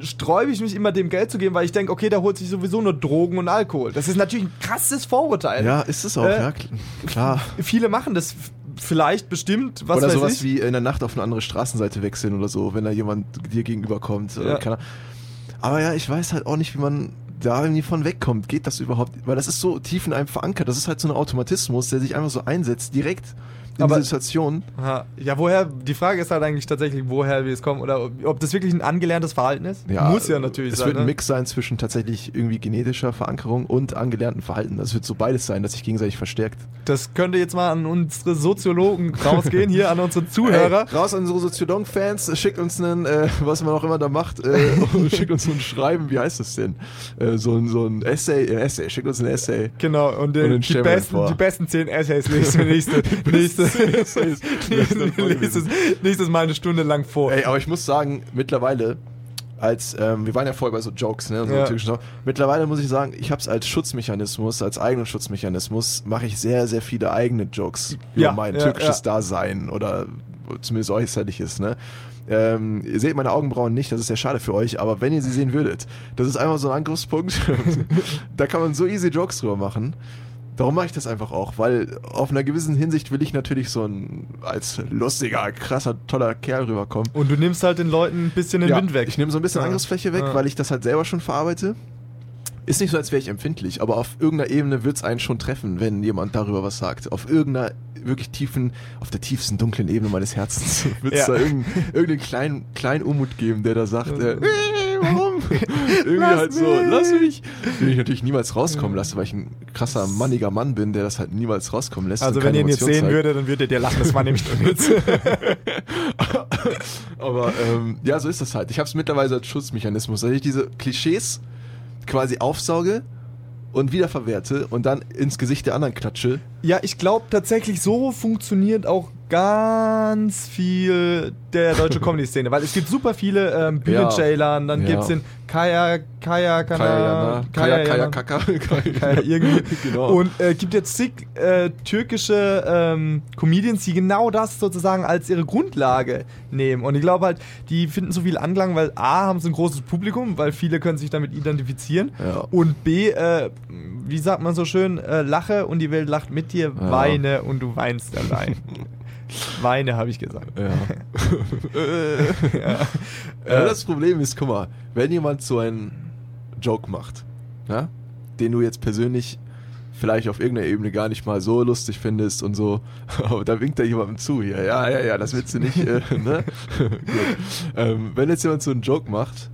sträube ich mich immer dem Geld zu geben, weil ich denke, okay, der holt sich sowieso nur Drogen und Alkohol. Das ist natürlich ein krasses Vorurteil. Ja, ist es auch, Äh, ja, kl- klar. Viele machen das vielleicht bestimmt, was oder sowas ich. wie in der Nacht auf eine andere Straßenseite wechseln oder so, wenn da jemand dir gegenüberkommt. Ja. Keine Ahnung. Aber ja, ich weiß halt auch nicht, wie man da irgendwie von wegkommt. Geht das überhaupt? Weil das ist so tief in einem verankert. Das ist halt so ein Automatismus, der sich einfach so einsetzt, direkt in Aber-. Ja, woher, die Frage ist halt eigentlich tatsächlich, woher wir es kommen oder ob, ob das wirklich ein angelerntes Verhalten ist. Muss ja natürlich es sein. wird ein ne? Mix sein zwischen tatsächlich irgendwie genetischer Verankerung und angelernten Verhalten. Das wird so beides sein, das sich gegenseitig verstärkt. Das könnte jetzt mal an unsere Soziologen rausgehen, hier an unsere Zuhörer. Ey, raus an unsere Soziodong-Fans, schickt uns einen, äh, was man auch immer da macht, äh, schickt uns so ein Schreiben, wie heißt das denn? Äh, so, ein, so ein Essay, äh, Essay, schickt uns ein Essay. Genau, und, äh, Und den die, besten, die besten zehn Essays nächste, nächste, nächste. nächstes, nächstes Mal eine Stunde lang vor. Ey, aber ich muss sagen, mittlerweile, als, ähm, wir waren ja vorher bei so Jokes, ne, so Ja. Jokes. Mittlerweile muss ich sagen, ich habe es als Schutzmechanismus, als eigenen Schutzmechanismus, mache ich sehr, sehr viele eigene Jokes über Ja, mein ja, türkisches. Dasein oder zumindest äußerliches, ne. Ähm, ihr seht meine Augenbrauen nicht, das ist ja schade für euch, aber wenn ihr sie sehen würdet, das ist einfach so ein Angriffspunkt. da kann man so easy Jokes drüber machen. Darum mache ich das einfach auch, weil auf einer gewissen Hinsicht will ich natürlich so ein als lustiger, krasser, toller Kerl rüberkommen. Und du nimmst halt den Leuten ein bisschen den Ja, Wind weg. Ich nehme so ein bisschen Ja. Angriffsfläche weg, Ja. weil ich das halt selber schon verarbeite. Ist nicht so, als wäre ich empfindlich, aber auf irgendeiner Ebene wird es einen schon treffen, wenn jemand darüber was sagt. Auf irgendeiner wirklich tiefen, auf der tiefsten dunklen Ebene meines Herzens wird es da irgendeinen, irgendeinen kleinen, kleinen Unmut geben, der da sagt, "Äh, warum? Irgendwie Lass halt so, mich. lass mich. Den ich natürlich niemals rauskommen lasse, weil ich ein krasser, manniger Mann bin, der das halt niemals rauskommen lässt. also wenn ihr ihn jetzt sehen würdet, dann würdet ihr lachen, das war nämlich Witz. Aber ähm, ja, so ist das halt. Ich habe es mittlerweile als Schutzmechanismus, dass ich diese Klischees quasi aufsauge und wiederverwerte und dann ins Gesicht der anderen klatsche. Ja, ich glaube tatsächlich, so funktioniert auch ganz viel der deutsche Comedy-Szene, weil es gibt super viele ähm, Bühne-Jailern, dann Ja. gibt es den Kaya, Kaya, Kaya, Kana, Kaya, Kaya, Jana, Kaka. Kaya irgendwie. Genau. Und äh, gibt jetzt zig äh, türkische ähm, Comedians, die genau das sozusagen als ihre Grundlage nehmen. Und ich glaube halt, die finden so viel Anklang, weil A, haben sie ein großes Publikum, weil viele können sich damit identifizieren. Ja. Und B, äh, wie sagt man so schön, äh, lache und die Welt lacht mit dir, Ja. weine und du weinst dabei. Weine, habe ich gesagt. Ja. ja. Das Problem ist, guck mal, wenn jemand so einen Joke macht, ja, den du jetzt persönlich vielleicht auf irgendeiner Ebene gar nicht mal so lustig findest und so, aber da winkt da jemandem zu hier. Ja, ja, ja, das willst du nicht, äh, ne? Ähm, wenn jetzt jemand so einen Joke macht,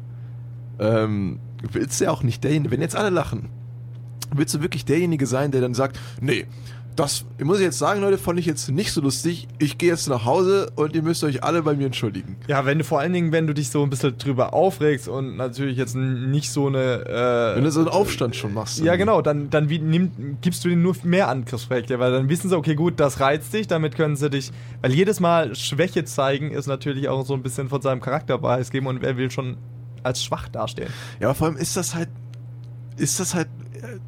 ähm, willst du ja auch nicht derjenige, wenn jetzt alle lachen, willst du wirklich derjenige sein, der dann sagt, nee, das muss ich jetzt sagen, Leute, fand ich jetzt nicht so lustig. Ich gehe jetzt nach Hause und ihr müsst euch alle bei mir entschuldigen. Ja, wenn du vor allen Dingen, wenn du dich so ein bisschen drüber aufregst und natürlich jetzt nicht so eine. Äh, Wenn du so einen Aufstand schon machst. ja, genau, dann, dann wie, nimm, gibst du denen nur mehr Angriffsfläche, weil dann wissen sie, okay, gut, das reizt dich, damit können sie dich. Weil jedes Mal Schwäche zeigen ist natürlich auch so ein bisschen von seinem Charakter preisgeben und wer will schon als schwach dastehen. Ja, aber vor allem ist das halt, ist das halt,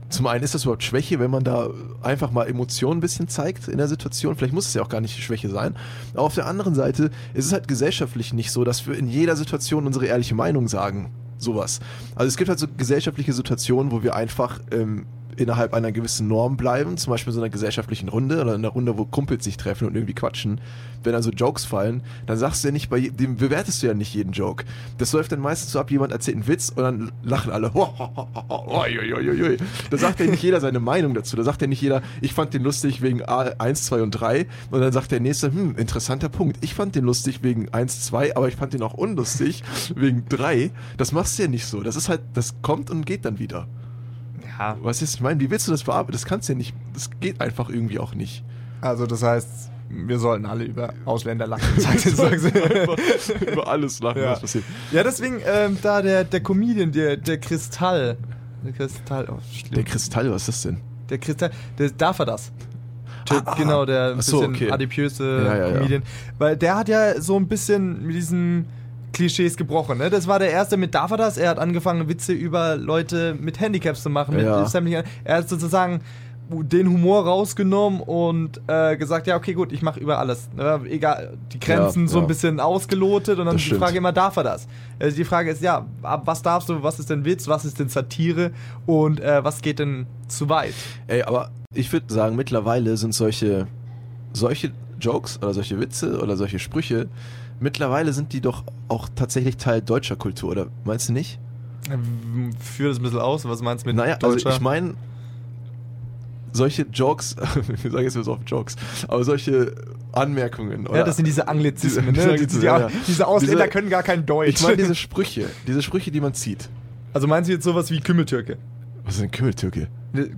zum einen ist das überhaupt Schwäche, wenn man da einfach mal Emotionen ein bisschen zeigt in der Situation. Vielleicht muss es ja auch gar nicht Schwäche sein. Aber auf der anderen Seite ist es halt gesellschaftlich nicht so, dass wir in jeder Situation unsere ehrliche Meinung sagen. Sowas. Also es gibt halt so gesellschaftliche Situationen, wo wir einfach ähm, innerhalb einer gewissen Norm bleiben, zum Beispiel in so einer gesellschaftlichen Runde oder in einer Runde, wo Kumpels sich treffen und irgendwie quatschen. Wenn also Jokes fallen, dann sagst du ja nicht bei dem bewertest du ja nicht jeden Joke. Das läuft dann meistens so ab, jemand erzählt einen Witz und dann lachen alle. Da sagt ja nicht jeder seine Meinung dazu. Da sagt ja nicht jeder, ich fand den lustig wegen A, 1, 2 und 3. Und dann sagt der nächste, hm, interessanter Punkt. Ich fand den lustig wegen 1, 2, aber ich fand den auch unlustig wegen 3. Das machst du ja nicht so. Das ist halt, das kommt und geht dann wieder. Ja. Was ist, ich meine, wie willst du das bearbeiten? Das kannst du ja nicht, das geht einfach irgendwie auch nicht. Also das heißt, wir sollten alle über Ausländer lachen. Über alles lachen, Ja. was passiert. Ja, deswegen ähm, da der, der Comedian, der, der Kristall. Der Kristall, oh, schlimm. Der Kristall, was ist das denn? Der Kristall, der, darf er das? Ah, ah. genau, der ein Ach so, bisschen okay. adipöse Ja, ja, ja. Comedian. Weil der hat ja so ein bisschen mit diesen Klischees gebrochen. Ne? Das war der erste mit Darf er das? Er hat angefangen, Witze über Leute mit Handicaps zu machen. Ja. er hat sozusagen den Humor rausgenommen und äh, gesagt, ja, okay, gut, ich mache über alles. Ne? Egal, die Grenzen Ja, so ein ja. bisschen ausgelotet und dann Das ist die stimmt. Frage immer, darf er das? Also die Frage ist, ja, ab was darfst du, was ist denn Witz, was ist denn Satire und äh, was geht denn zu weit? Ey, aber ich würde sagen, mittlerweile sind solche, solche Jokes oder solche Witze oder solche Sprüche, mittlerweile sind die doch auch tatsächlich Teil deutscher Kultur, oder meinst du nicht? Führ das ein bisschen aus, was meinst du mit naja, deutscher? also ich meine, solche Jokes, wir sagen jetzt mal so auf Jokes, aber solche Anmerkungen, oder? ja, das sind diese Anglizismen, Diese- ne? diese- Diese, ja, ja. diese Ausländer Diese- können gar kein Deutsch. ich meine diese Sprüche, diese Sprüche, die man zieht. also meinst du jetzt sowas wie Kümmeltürke? Was ist ein Kümmeltürke?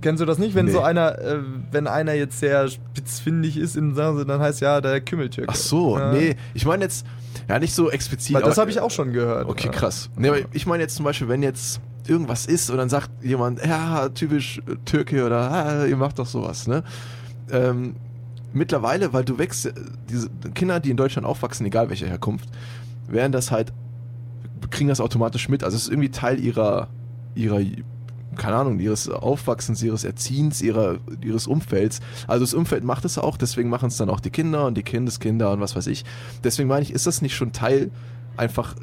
Kennst du das nicht? Wenn Nee. so einer, äh, wenn einer jetzt sehr spitzfindig ist, in, dann heißt ja der Kümmeltürke. Ach so, ja. nee, ich meine jetzt, ja nicht so explizit. Weil das habe ich auch schon gehört. Okay, Ja. krass. Nee, aber ich meine jetzt zum Beispiel, wenn jetzt irgendwas ist und dann sagt jemand, ja, typisch äh, Türke oder ah, ihr macht doch sowas, ne? Ähm, mittlerweile, weil du wächst, äh, diese Kinder, die in Deutschland aufwachsen, egal welcher Herkunft, werden das halt, kriegen das automatisch mit. Also es ist irgendwie Teil ihrer, ihrer, keine Ahnung, ihres Aufwachsens, ihres Erziehens, ihrer, ihres Umfelds. Also das Umfeld macht es auch, deswegen machen es dann auch die Kinder und die Kindeskinder und was weiß ich. Deswegen meine ich, ist das nicht schon Teil einfach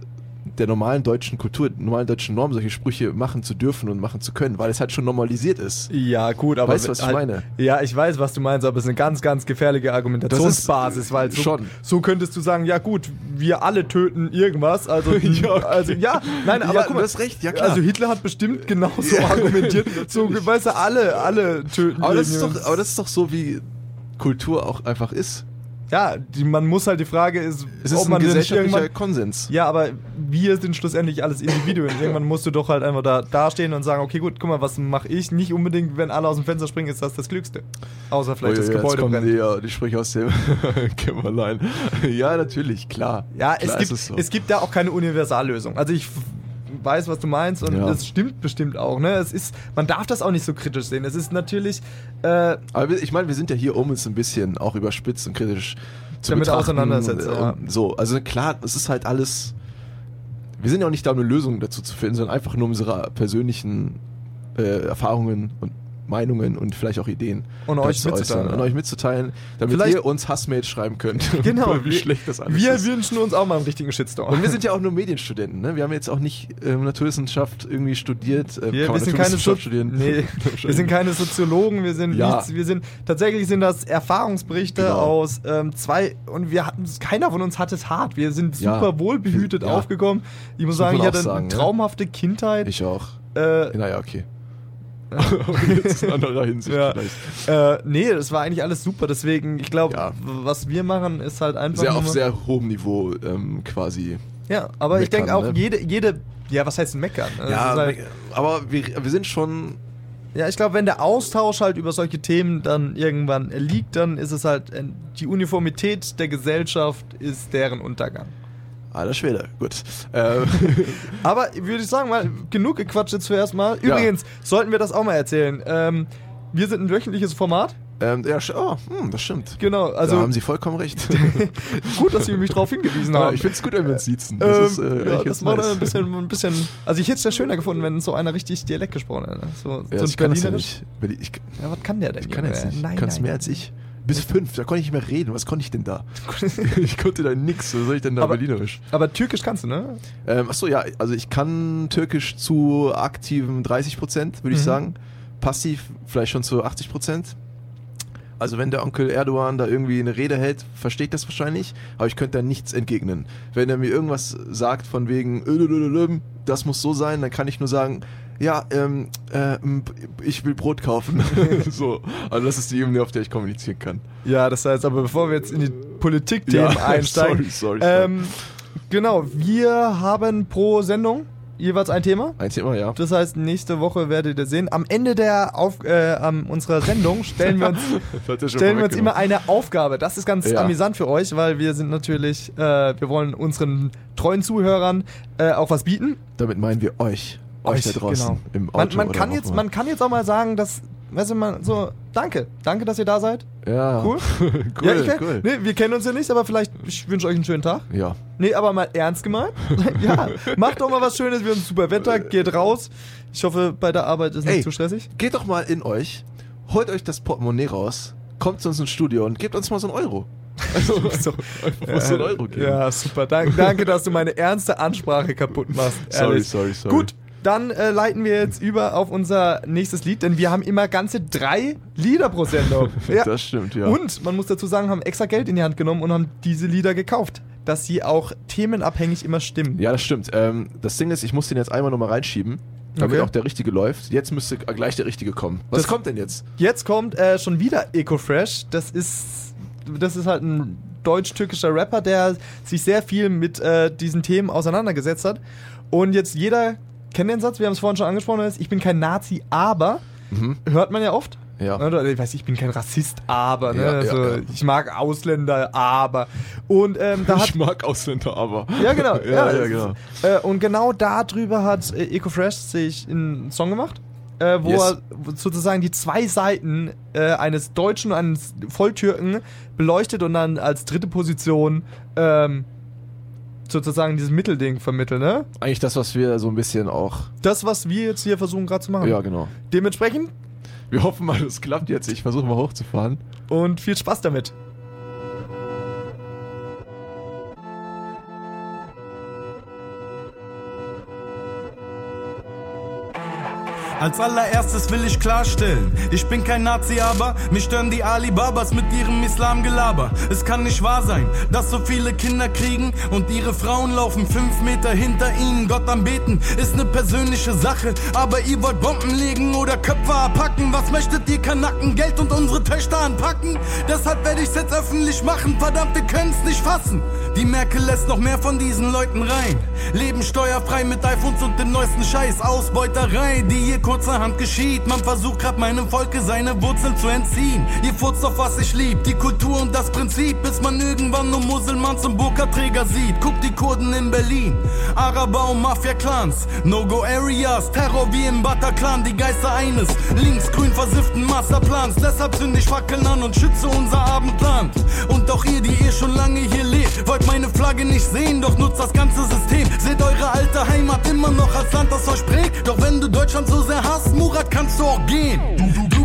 der normalen deutschen Kultur, normalen deutschen Norm, solche Sprüche machen zu dürfen und machen zu können, weil es halt schon normalisiert ist. Ja, gut, aber. Weißt du, was ich halt, meine? Ja, ich weiß, was du meinst, aber es ist eine ganz, ganz gefährliche Argumentationsbasis, weil so, schon. so könntest du sagen, ja gut, wir alle töten irgendwas, also Ja, okay. also ja, nein, aber Ja, guck du mal, hast recht, ja, klar. Also Hitler hat bestimmt genauso argumentiert, so weißt du, alle alle töten Aber das, doch, aber das ist doch so, wie Kultur auch einfach ist. Ja, die, man muss halt die Frage ist, Es ist ob ein man nicht gesellschaftlicher Konsens. Ja, aber wir sind schlussendlich alles Individuen. Irgendwann musst du doch halt einfach da dastehen und sagen, okay, gut, guck mal, was mache ich? Nicht unbedingt, wenn alle aus dem Fenster springen, ist das das Klügste. Außer vielleicht das Ui, ui, Gebäude jetzt brennt. die, ja, die Sprüche aus dem Kämmerlein. ja, natürlich, klar. Ja, klar es gibt, ist so. es gibt da auch keine Universallösung. Also ich weiß, was du meinst und Ja. es stimmt bestimmt auch. Ne? Es ist, man darf das auch nicht so kritisch sehen. Es ist natürlich, äh, Aber ich meine, wir sind ja hier, um uns ein bisschen auch überspitzt und kritisch zu Damit auseinandersetzen, ja. So, also klar, es ist halt alles. Wir sind ja auch nicht da, um eine Lösung dazu zu finden, sondern einfach nur unsere persönlichen äh, Erfahrungen und Meinungen und vielleicht auch Ideen Und euch mitzuteilen, ja. Und euch mitzuteilen, damit Vielleicht- ihr uns Hassmails schreiben könnt. genau. wie wir- schlecht das alles Wir ist. wünschen uns auch mal einen richtigen Shitstorm. Und wir sind ja auch nur Medienstudenten, ne? Wir haben jetzt auch nicht ähm, Naturwissenschaft irgendwie studiert. Äh, Wir, wir sind keine so studieren? nee, wir sind keine Soziologen, wir sind Ja. nichts, wir sind tatsächlich sind das Erfahrungsberichte Genau. aus ähm, zwei und wir hatten keiner von uns hat es hart. Wir sind Ja. super wohlbehütet Ja. aufgekommen. Ich muss Das sagen, ich hatte sagen, eine ne? traumhafte Kindheit. Ich auch. äh, Naja, okay. jetzt in anderer Hinsicht Ja. vielleicht. äh, nee, das war eigentlich alles super. Deswegen, ich glaube, Ja. was wir machen, ist halt einfach Sehr auf sehr hohem Niveau ähm, quasi. ja. Aber ich meckern, denke auch ne? jede jede ja, was heißt meckern? Es ja, halt, aber wir, wir sind schon. Ja, ich glaube, wenn der Austausch halt über solche Themen dann irgendwann liegt, dann ist es halt äh, die Uniformität der Gesellschaft ist deren Untergang. Alter Schwede, gut. Äh, Aber würde ich sagen, mal genug gequatscht jetzt zuerst mal. Ja. Übrigens, sollten wir das auch mal erzählen. Ähm, wir sind ein wöchentliches Format. ähm, ja, oh, hm, das stimmt. Genau, Also, da haben Sie vollkommen recht. gut, dass Sie mich darauf hingewiesen ja, haben. ich finde es gut, wenn wir uns siezen. Das Ähm, ist, äh, ja, das war nice. ein bisschen, ein bisschen. Also ich hätte es ja schöner gefunden, wenn so einer richtig Dialekt gesprochen hätte. So, Ja, so ein ich kann das ja nicht. Ich, Ja, was kann der denn? ich kann jetzt nicht. Nein, du kannst nein, mehr als ich. Bis fünf, da konnte ich nicht mehr reden. Was konnte ich denn da? ich konnte da nix. Was soll ich denn da Aber- Berlinerisch? Aber Türkisch kannst du, ne? Ähm, achso, ja, also ich kann Türkisch zu aktiven 30 Prozent, würde ich Mhm. sagen. Passiv vielleicht schon zu 80 Prozent. Also wenn der Onkel Erdogan da irgendwie eine Rede hält, verstehe ich das wahrscheinlich, aber ich könnte da nichts entgegnen. Wenn er mir irgendwas sagt von wegen, "Ödödödödöm", das muss so sein, dann kann ich nur sagen, ja, ähm, äh, ich will Brot kaufen. so, also das ist die Ebene, auf der ich kommunizieren kann. Ja, das heißt, aber bevor wir jetzt in die Politikthemen Ja, einsteigen. sorry, sorry, sorry. Ähm, genau, wir haben pro Sendung jeweils ein Thema. Ein Thema, ja. Das heißt, nächste Woche werdet ihr sehen. Am Ende der Auf äh, unserer Sendung stellen wir uns, stellen wir uns immer eine Aufgabe. Das ist ganz Ja. amüsant für euch, weil wir sind natürlich, äh, wir wollen unseren treuen Zuhörern äh, auch was bieten. Damit meinen wir euch. Euch, da draußen genau. im Auto Man, man, kann jetzt, auch man kann jetzt auch mal sagen, dass, weißt du, man so, danke, danke, dass ihr da seid. Ja. Cool. cool, ja, ich, cool. Nee, wir kennen uns ja nicht, aber vielleicht, ich wünsche euch einen schönen Tag. Ja. Nee, aber mal ernst gemeint. ja, macht doch mal was Schönes, wir haben super Wetter, geht raus. Ich hoffe, bei der Arbeit ist nicht Ey. zu stressig. Geht doch mal in euch holt euch das Portemonnaie raus, kommt zu uns ins Studio und gebt uns mal so einen Euro. Also, So. muss so einen Euro geben. Ja, super. Danke, danke, dass du meine ernste Ansprache kaputt machst. Sorry, ehrlich. sorry, sorry. Gut, dann äh, leiten wir jetzt über auf unser nächstes Lied, denn wir haben immer ganze drei Lieder pro Sendung. Ja. Das stimmt, ja. Und man muss dazu sagen, haben extra Geld in die Hand genommen und haben diese Lieder gekauft, dass sie auch themenabhängig immer stimmen. Ja, das stimmt. Ähm, das Ding ist, ich muss den jetzt einmal nochmal reinschieben, damit Okay. auch der richtige läuft. Jetzt müsste gleich der richtige kommen. Was Das- kommt denn jetzt? Jetzt kommt äh, schon wieder Ecofresh. Das ist, das ist halt ein deutsch-türkischer Rapper, der sich sehr viel mit äh, diesen Themen auseinandergesetzt hat. Und jetzt jeder kennt den Satz, wir haben es vorhin schon angesprochen, ist, ich bin kein Nazi, aber hört man ja oft. Mhm. Ja. Oder, ich weiß, ich bin kein Rassist, aber. Ne? Ja, also, ja. Ich mag Ausländer, aber. Und ähm, da hat Ich mag Ausländer, aber. Ja, genau. ja, genau. ist- Äh, und genau darüber hat äh, Ecofresh sich einen Song gemacht, äh, wo Yes. er sozusagen die zwei Seiten äh, eines Deutschen und eines Volltürken beleuchtet und dann als dritte Position ähm, sozusagen dieses Mittelding vermittelt. Ne? Eigentlich das, was wir so ein bisschen auch. Das, was wir jetzt hier versuchen gerade zu machen. Ja, genau. Dementsprechend Wir hoffen mal, es klappt jetzt. Ich versuche mal hochzufahren. und viel Spaß damit. Als allererstes will ich klarstellen, ich bin kein Nazi, aber mich stören die Alibabas mit ihrem Islamgelaber. Es kann nicht wahr sein, dass so viele Kinder kriegen und ihre Frauen laufen fünf Meter hinter ihnen. Gott am Beten ist eine persönliche Sache, aber ihr wollt Bomben legen oder Köpfe abpacken. Was möchtet ihr Kanacken, Geld und unsere Töchter anpacken? Deshalb werde ich's jetzt öffentlich machen, verdammt, wir können's nicht fassen. Die Merkel lässt noch mehr von diesen Leuten rein. Leben steuerfrei mit iPhones und dem neuesten Scheiß. Ausbeuterei, die hier kurzerhand geschieht. Man versucht grad meinem Volke seine Wurzeln zu entziehen. Ihr furzt auf was ich lieb, die Kultur und das Prinzip, bis man irgendwann nur Muselmann zum Burka-Träger sieht. Guckt die Kurden in Berlin, Araber und Mafia-Clans, No-Go-Areas, Terror wie im Bataclan, die Geister eines linksgrün versifften Masterplans. Deshalb zünd ich Fackeln an und schütze unser Abendland. Und auch ihr, die ihr schon lange hier lebt, wollt meine Flagge nicht sehen, doch nutzt das ganze System. Seht eure alte Heimat immer noch als Land, das euch prägt. Doch wenn du Deutschland so sehr hasst, Murat, kannst du auch gehen. Du, du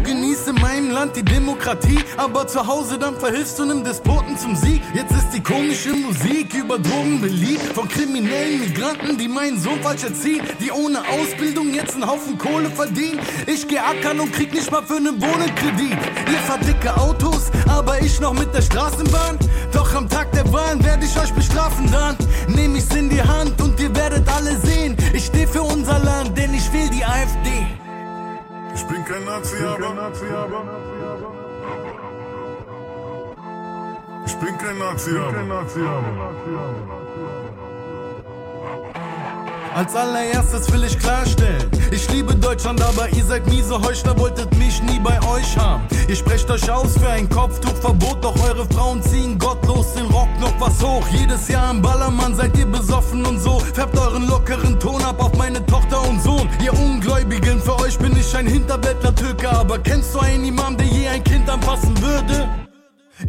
genießt in meinem Land die Demokratie, aber zu Hause dann verhilfst du einem Despoten zum Sieg. Jetzt ist die komische Musik über Drogen beliebt von kriminellen Migranten, die meinen Sohn falsch erziehen, die ohne Ausbildung jetzt einen Haufen Kohle verdienen. Ich geh ackern und krieg nicht mal für einen Wohnenkredit. Ihr fahrt dicke Autos, aber ich noch mit der Straßenbahn. Doch am Tag der Wahlen werde ich euch bestrafen dann. Nehm ich's in die Hand und ihr werdet alle sehen. Ich steh für unser Land, denn ich will die AfD. Ich bin kein Nazi, aber. Ich bin kein Nazi, aber. Als allererstes will ich klarstellen, ich liebe Deutschland, aber ihr seid miese Heuchler, wolltet mich nie bei euch haben. Ihr sprecht euch aus für ein Kopftuchverbot, doch eure Frauen ziehen gottlos den Rock noch was hoch. Jedes Jahr im Ballermann seid ihr besoffen und so, färbt euren lockeren Ton ab auf meine Tochter und Sohn. Ihr Ungläubigen, für euch bin ich ein Hinterblättler-Türke, aber kennst du einen Imam, der je ein Kind anfassen würde?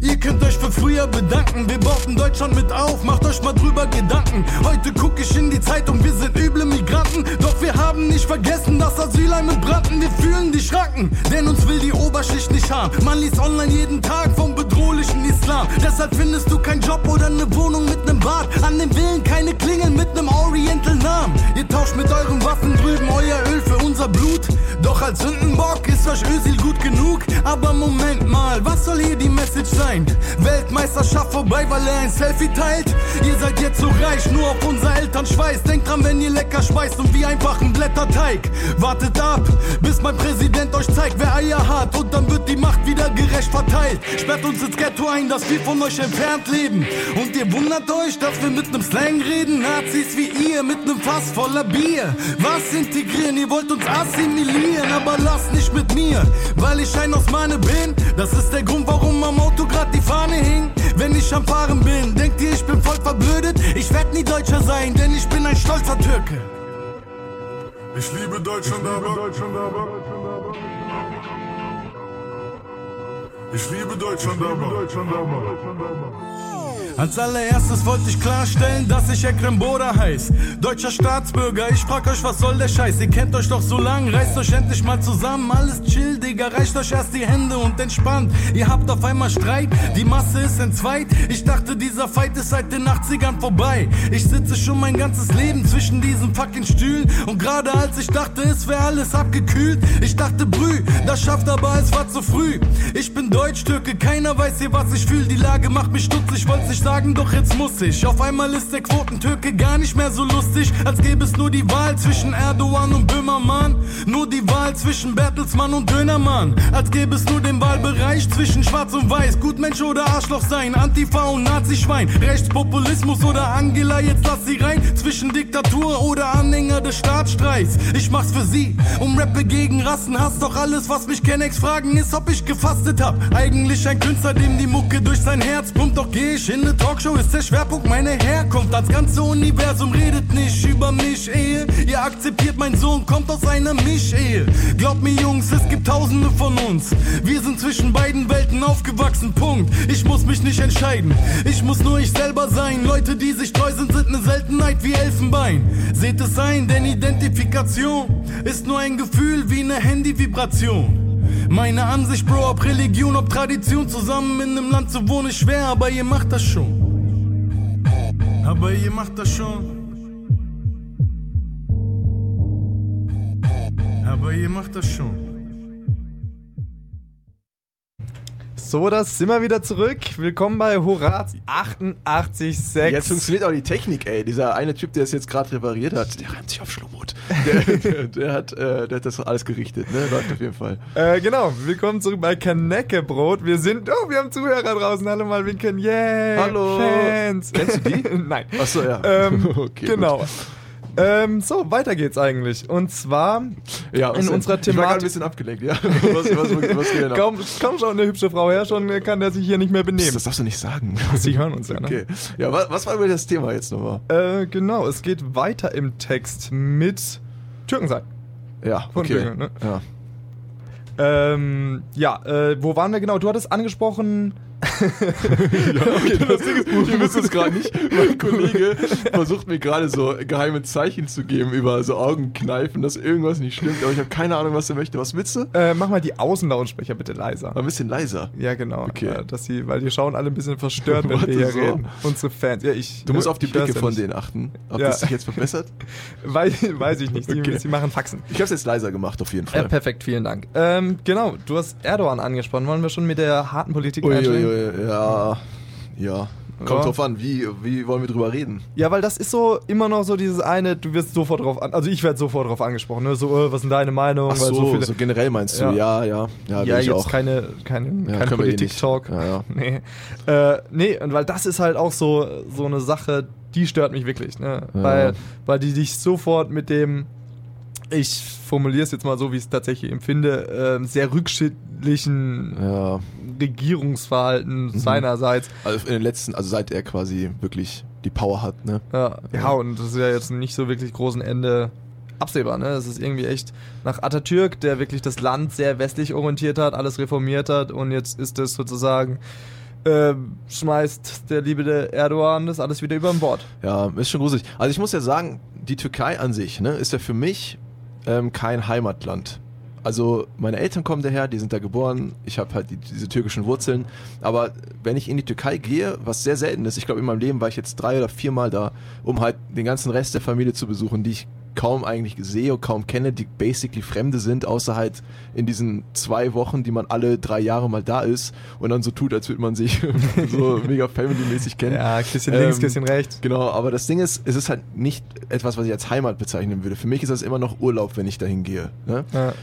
Ihr könnt euch für früher bedanken, wir bauten Deutschland mit auf, macht euch mal drüber Gedanken. Heute guck ich in die Zeitung, wir sind üble Migranten, doch wir haben nicht vergessen, dass Asylheim in Branden, wir fühlen die Schranken, denn uns will die Oberschicht nicht haben. Man liest online jeden Tag vom bedrohlichen Islam, deshalb findest du keinen Job oder eine Wohnung mit nem Bad, an den Villen keine Klingeln mit nem Oriental-Namen. Ihr tauscht mit euren Waffen drüben euer Öl für unser Blut, doch als Sündenbock ist euch Ösil gut genug. Aber Moment mal, was soll hier die Message sein? Weltmeisterschaft vorbei, weil er ein Selfie teilt. Ihr seid jetzt so reich, nur auf unser Elternschweiß. Denkt dran, wenn ihr lecker speist und wie einfach ein Blätterteig. Wartet ab, bis mein Präsident euch zeigt, wer Eier hat. Und dann wird die Macht wieder gerecht verteilt. Sperrt uns ins Ghetto ein, dass wir von euch entfernt leben. Und ihr wundert euch, dass wir mit nem Slang reden. Nazis wie ihr mit nem Fass voller Bier. Was integrieren? Ihr wollt uns assimilieren, aber lasst nicht mit mir, weil ich ein Osmane bin. Das ist der Grund, warum am Auto grad die Fahne hing. Wenn ich am Fahren bin, denkt ihr, ich bin voll verblödet? Ich werd nie Deutscher sein, denn ich bin ein stolzer Türke. Ich liebe Deutschland, aber. Ich liebe Deutschland, aber. Als allererstes wollte ich klarstellen, dass ich Ekrem Bora heiß. Deutscher Staatsbürger, ich frag euch, was soll der Scheiß? Ihr kennt euch doch so lang, reißt euch endlich mal zusammen. Alles chill, Digga, reicht euch erst die Hände und entspannt. Ihr habt auf einmal Streit, die Masse ist entzweit. Ich dachte, dieser Fight ist seit den 80ern vorbei. Ich sitze schon mein ganzes Leben zwischen diesen fucking Stühlen. Und gerade als ich dachte, es wäre alles abgekühlt, ich dachte, Brü, das schafft aber, es war zu früh. Ich bin Deutsch-Türke, keiner weiß hier, was ich fühl. Die Lage macht mich stutzig, wollt's nicht sagen, doch jetzt muss ich. Auf einmal ist der Quotentürke gar nicht mehr so lustig, als gäbe es nur die Wahl zwischen Erdogan und Böhmermann. Nur die Wahl zwischen Bertelsmann und Dönermann. Als gäbe es nur den Wahlbereich zwischen Schwarz und Weiß. Gutmensch oder Arschloch sein, Antifa und Nazi-Schwein. Rechtspopulismus oder Angela, jetzt lass sie rein. Zwischen Diktatur oder Anhänger des Staatsstreichs. Ich mach's für sie und rappe gegen Rassenhass. Doch alles, was mich Kennex fragen, ist, ob ich gefastet hab. Eigentlich ein Künstler, dem die Mucke durch sein Herz pumpt. Doch geh ich in Talkshow, ist der Schwerpunkt meine Herkunft. Das ganze Universum redet nicht über mich, Ehe. Ihr akzeptiert, mein Sohn kommt aus einer Mischehe. Glaubt mir, Jungs, es gibt tausende von uns. Wir sind zwischen beiden Welten aufgewachsen, Punkt. Ich muss mich nicht entscheiden, ich muss nur ich selber sein. Leute, die sich treu sind, sind ne Seltenheit wie Elfenbein. Seht es ein, denn Identifikation ist nur ein Gefühl wie ne Handyvibration. Meine Ansicht, Bro, ob Religion, ob Tradition, zusammen in einem Land zu wohnen ist schwer, aber ihr macht das schon. Aber ihr macht das schon. Aber ihr macht das schon. So, das sind wir wieder zurück. Willkommen bei Horaz 88.6. Jetzt funktioniert auch die Technik, ey. Dieser eine Typ, der es jetzt gerade repariert hat, der reimt sich auf Schlumut. Der, der, der, hat, äh, der hat das alles gerichtet, ne? Läuft auf jeden Fall. Äh, genau, willkommen zurück bei Kaneckebrot. Wir sind, oh, wir haben Zuhörer draußen. Hallo mal winken, yeah, Hallo. Fans. Kennst du die? Nein. Achso, ja. Ähm, Okay, genau. gut. Ähm, so, weiter geht's eigentlich. Und zwar Ja, in unserer Ich war ein Thematik. bisschen abgelenkt, ja. Was, was, was, was ab? Kaum, kaum schaut eine hübsche Frau her, schon kann der sich hier nicht mehr benehmen. Das darfst du nicht sagen. Sie hören uns ja, ne? Okay. Ja, was, was war über das Thema jetzt nochmal? Äh, genau, es geht weiter im Text mit Türken sein. Ja, okay. Dünge, ne? Ja. Ähm, ja, äh, wo waren wir genau? Du hattest angesprochen. okay, das Ding ist, ihr wisst es gerade nicht. Mein Kollege versucht mir gerade so geheime Zeichen zu geben über so Augenkneifen, dass irgendwas nicht stimmt, aber ich habe keine Ahnung, was er möchte. Was willst du? Äh, mach mal die Außenlautsprecher bitte leiser. Ein bisschen leiser. Ja, genau. Okay. Äh, dass sie, weil die schauen alle ein bisschen verstört, wenn wir hier so. reden. Unsere Fans. Ja, ich. Du musst äh, auf die Blicke ja von denen achten, ob Ja. das sich jetzt verbessert. Weiß, weiß ich nicht. Die, Okay. sie machen Faxen. Ich habe es jetzt leiser gemacht, auf jeden Fall. perfekt, vielen Dank. Ähm, genau, du hast Erdogan angesprochen. Wollen wir schon mit der harten Politik Ui, ui, einsteigen? ui, ja, ja. Kommt Ja. drauf an, wie, wie wollen wir drüber reden? Ja, weil das ist so immer noch so dieses eine, du wirst sofort drauf an, also ich werde sofort drauf angesprochen, ne? So, äh, was ist deine Meinung? Ach Weil so, viele- so generell meinst du? Ja. Ja, ja, ja, ja, jetzt auch. keine, keine, Ja, kein eh. Politik-Talk. Ja, ja. Nee. Äh, nee, und weil das ist halt auch so, so eine Sache, die stört mich wirklich, ne? Weil, weil die dich sofort mit dem, ich formuliere es jetzt mal so, wie ich es tatsächlich empfinde, ähm, sehr rückschrittlichen Ja, Regierungsverhalten Mhm. seinerseits. also in den letzten, also seit er quasi wirklich die Power hat, ne? Ja, ja, und das ist ja jetzt nicht so wirklich großen Ende absehbar, ne? Es ist irgendwie echt nach Atatürk, der wirklich das Land sehr westlich orientiert hat, alles reformiert hat und jetzt ist es sozusagen, äh, schmeißt der liebe Erdogan das alles wieder über Bord. Ja, ist schon gruselig. Also ich muss ja sagen, die Türkei an sich, ne, ist ja für mich ähm, kein Heimatland. Also meine Eltern kommen daher, die sind da geboren, ich habe halt die, diese türkischen Wurzeln. Aber wenn ich in die Türkei gehe, was sehr selten ist, ich glaube in meinem Leben war ich jetzt drei oder viermal da, um halt den ganzen Rest der Familie zu besuchen, die ich kaum eigentlich sehe und kaum kenne, die basically Fremde sind, außer halt in diesen zwei Wochen, die man alle drei Jahre mal da ist und dann so tut, als würde man sich so mega family-mäßig kennen. Ja, Kisschen Ähm, links, Kisschen rechts. Genau, aber das Ding ist, es ist halt nicht etwas, was ich als Heimat bezeichnen würde. Für mich ist das immer noch Urlaub, wenn ich dahin gehe. Ne? Ja.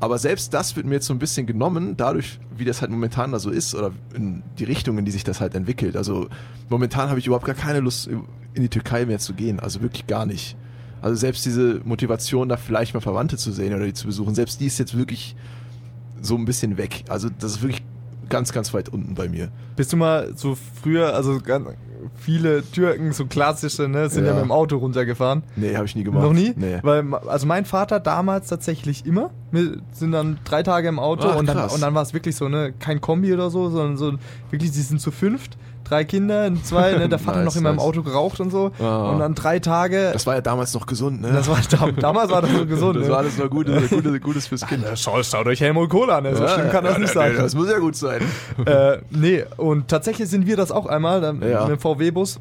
Aber selbst das wird mir jetzt so ein bisschen genommen, dadurch, wie das halt momentan da so ist oder in die Richtung, in die sich das halt entwickelt. Also momentan habe ich überhaupt gar keine Lust, in die Türkei mehr zu gehen. Also wirklich gar nicht. Also selbst diese Motivation, da vielleicht mal Verwandte zu sehen oder die zu besuchen, selbst die ist jetzt wirklich so ein bisschen weg. Also das ist wirklich ganz, ganz weit unten bei mir. Bist du mal so früher, also ganz, viele Türken, so klassische, ne, sind ja, Ja. mit dem Auto runtergefahren. Nee, habe ich nie gemacht. Noch nie? Nee. Weil, also mein Vater damals tatsächlich immer. Wir sind dann drei Tage im Auto Ach, und dann, und dann war es wirklich so, ne, kein Kombi oder so, sondern so, wirklich, sie sind zu fünft, drei Kinder, zwei, ne, der Vater Nice, noch in meinem nice. Auto geraucht und so. Ah. Und dann drei Tage. Das war ja damals noch gesund, ne? Das war, dam- damals war das so gesund. Das ne? war alles noch Gutes, Gutes, Gutes fürs Kind. Ja, Schau, schaut euch Helmut Kohl an, ne? so schlimm kann das ja, nicht ja, sein. Das muss ja gut sein. äh, nee, und tatsächlich sind wir das auch einmal Ja. mit dem VW-Bus.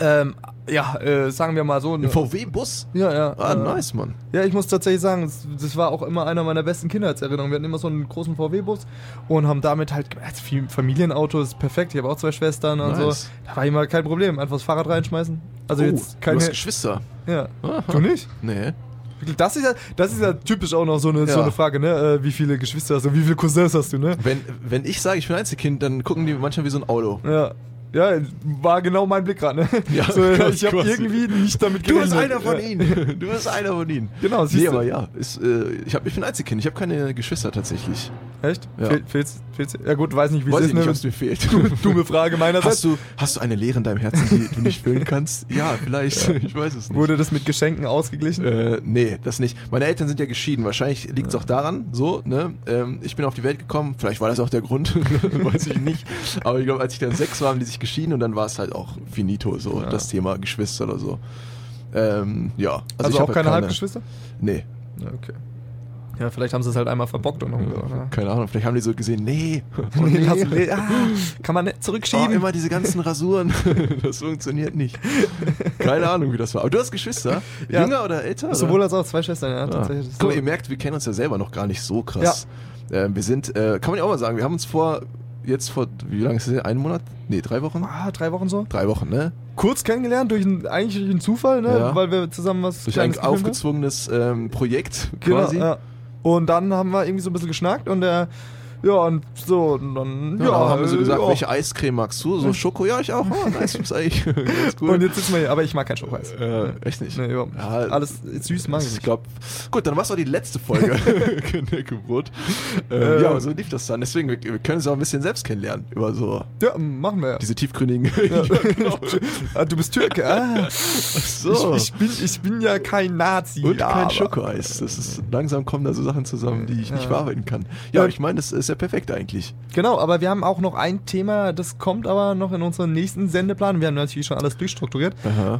Ähm, ja, äh, sagen wir mal so. Im ne- VW-Bus? ja, ja. Ah, äh, nice, Mann. Ja, ich muss tatsächlich sagen, das, das war auch immer einer meiner besten Kindheitserinnerungen. Wir hatten immer so einen großen VW-Bus und haben damit halt, also viel Familienauto ist perfekt. Ich habe auch zwei Schwestern und Nice. so. Da war immer kein Problem. Einfach das Fahrrad reinschmeißen. Also oh, jetzt du keine. hast Geschwister. Ja. Aha. Du nicht? Nee. Das ist ja, das ist ja typisch auch noch so eine, so Ja. eine Frage, ne? Äh, wie viele Geschwister hast du, wie viele Cousins hast du, ne? Wenn, wenn ich sage, ich bin Einzelkind, dann gucken die manchmal wie so ein Auto. Ja. Ja, war genau mein Blick gerade, ne? Ja, so, ich habe irgendwie nicht damit Du gerechnet. bist einer von ja. ihnen. Du bist einer von ihnen. Genau, siehst Nee, du. aber ja, ist, äh, ich, hab, ich bin Einzelkind. Ich habe keine Geschwister tatsächlich. Echt? Ja. Fehl, fehlt's, fehlt's? Ja gut, weiß nicht, wie Weiß es ich ist, nicht, ne? was mir fehlt. Dumme Frage meinerseits. Hast du, hast du eine Leere in deinem Herzen, die du nicht füllen kannst? Ja, vielleicht. Ich weiß es nicht. Wurde das mit Geschenken ausgeglichen? Äh, nee, das nicht. Meine Eltern sind ja geschieden. Wahrscheinlich liegt es auch daran, so, ne? Ähm, ich bin auf die Welt gekommen. Vielleicht war das auch der Grund. Weiß ich nicht. Aber ich glaube, als ich dann sechs war, haben die sich geschieden und dann war es halt auch finito, so, Ja. das Thema Geschwister oder so. Ähm, ja. Also, ich auch hab keine halt Halbgeschwister? Nee. Ja, okay. Ja, vielleicht haben sie es halt einmal verbockt und gesagt, ne? Keine Ahnung. Vielleicht haben die so gesehen, nee. Oh, Nee, nee. nee, ah, kann man nicht Oh, zurückschieben. immer diese ganzen Rasuren. das funktioniert nicht. Keine Ahnung, wie das war. Aber du hast Geschwister? Ja. Jünger oder älter? Sowohl oder? als auch zwei Schwestern, ja, Ah. tatsächlich. Guck mal, ihr merkt, wir kennen uns ja selber noch gar nicht so krass. Ähm, wir sind, äh, kann man ja auch mal sagen, wir haben uns vor, jetzt vor, wie lange ist es? Einen Monat? Nee, drei Wochen? ah, drei Wochen so. Drei Wochen, ne? Kurz kennengelernt, durch einen, eigentlich durch einen Zufall, ne? Ja. Weil wir zusammen was Durch ein aufgezwungenes ähm, Projekt Genau, quasi. ja. Und dann haben wir irgendwie so ein bisschen geschnackt und der, ja, und so, und dann, Ja, ja, haben wir so äh, gesagt, ja. welche Eiscreme magst du? So Schoko? Ja, ich auch. Oh, nice, ist eigentlich ganz cool. Und jetzt sitzen wir hier, aber ich mag kein Schokoeis. äh, echt nicht? Nee, überhaupt nicht. Ja, Alles süß mag ich Ich glaube, gut, dann war es auch die letzte Folge Knäckebrot. Ähm, Äh, ja, aber so lief das dann. Deswegen, wir, wir können uns auch ein bisschen selbst kennenlernen über so Ja, machen wir ja. diese tiefgründigen. Ja. genau. Ah, du bist Türke, ah. so. Ich, ich, bin, ich bin ja kein Nazi. Und kein aber- Schokoeis. Das ist, langsam kommen da so Sachen zusammen, die ich nicht Ja. verarbeiten kann. Ja, Ja. ich meine, das ist ja perfekt eigentlich. Genau, aber wir haben auch noch ein Thema, das kommt aber noch in unseren nächsten Sendeplan. Wir haben natürlich schon alles durchstrukturiert.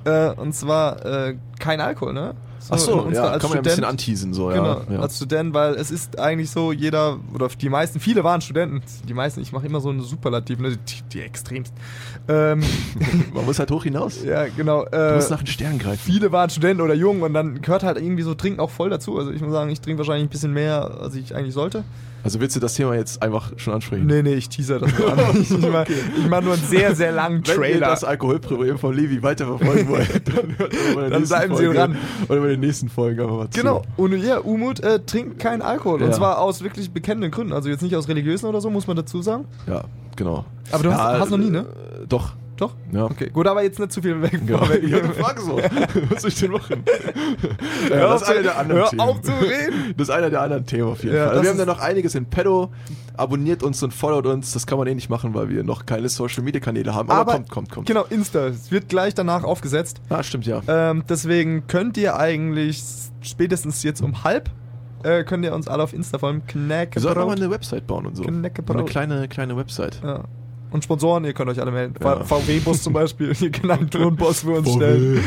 Äh, und zwar äh, kein Alkohol, ne? Ach in so, ja, kann man ja ein bisschen anteasen, so, Genau, ja. als Student, weil es ist eigentlich so, jeder, oder die meisten, viele waren Studenten, die meisten, ich mache immer so einen Superlativ, ne, die, die extremst. Ähm, Man muss halt hoch hinaus. ja, genau. Du Äh, musst nach den Sternen greifen. viele waren Studenten oder jung und dann gehört halt irgendwie so Trinken auch voll dazu. Also ich muss sagen, ich trinke wahrscheinlich ein bisschen mehr, als ich eigentlich sollte. Also willst du das Thema jetzt einfach schon ansprechen? Nee, nee, ich teaser das nur an. Ich mache mach nur einen sehr, sehr langen Wenn ihr Trailer. das Alkoholproblem von Levi weiterverfolgen wollt, dann hört Dann bleiben Sie Folge dran. Oder bei den nächsten Folgen einfach mal zu. Genau, und ja, Umut äh, trinkt keinen Alkohol. Und Ja. zwar aus wirklich bekennenden Gründen. Also jetzt nicht aus religiösen oder so, muss man dazu sagen. Ja, genau. Aber du hast- ja, hast noch nie, ne? äh, Doch. Doch? Ja. Okay, gut, aber jetzt nicht zu viel weg. Ja, vorweg. ja, du fragst so. Was soll ich denn machen? ja, Hör das auf ist einer zu- der anderen hör Themen. auf zu reden. Das ist einer der anderen Themen auf jeden Ja, Fall. das Wir haben da noch einiges in Pedo. Abonniert uns und followt uns. Das kann man eh nicht machen, weil wir noch keine Social Media Kanäle haben. Aber, Aber kommt, kommt, kommt. Genau, Insta. Es wird gleich danach aufgesetzt. Ah, stimmt, ja. Ähm, deswegen könnt ihr eigentlich spätestens jetzt um halb äh, könnt ihr uns alle auf Insta folgen. Knack Wir sollten auch mal eine Website bauen und so. Knecke So eine kleine, kleine Website. Ja. Und Sponsoren, ihr könnt euch alle melden. Ja. VW-Bus zum Beispiel. Ihr könnt einen Tonbus für uns stellen.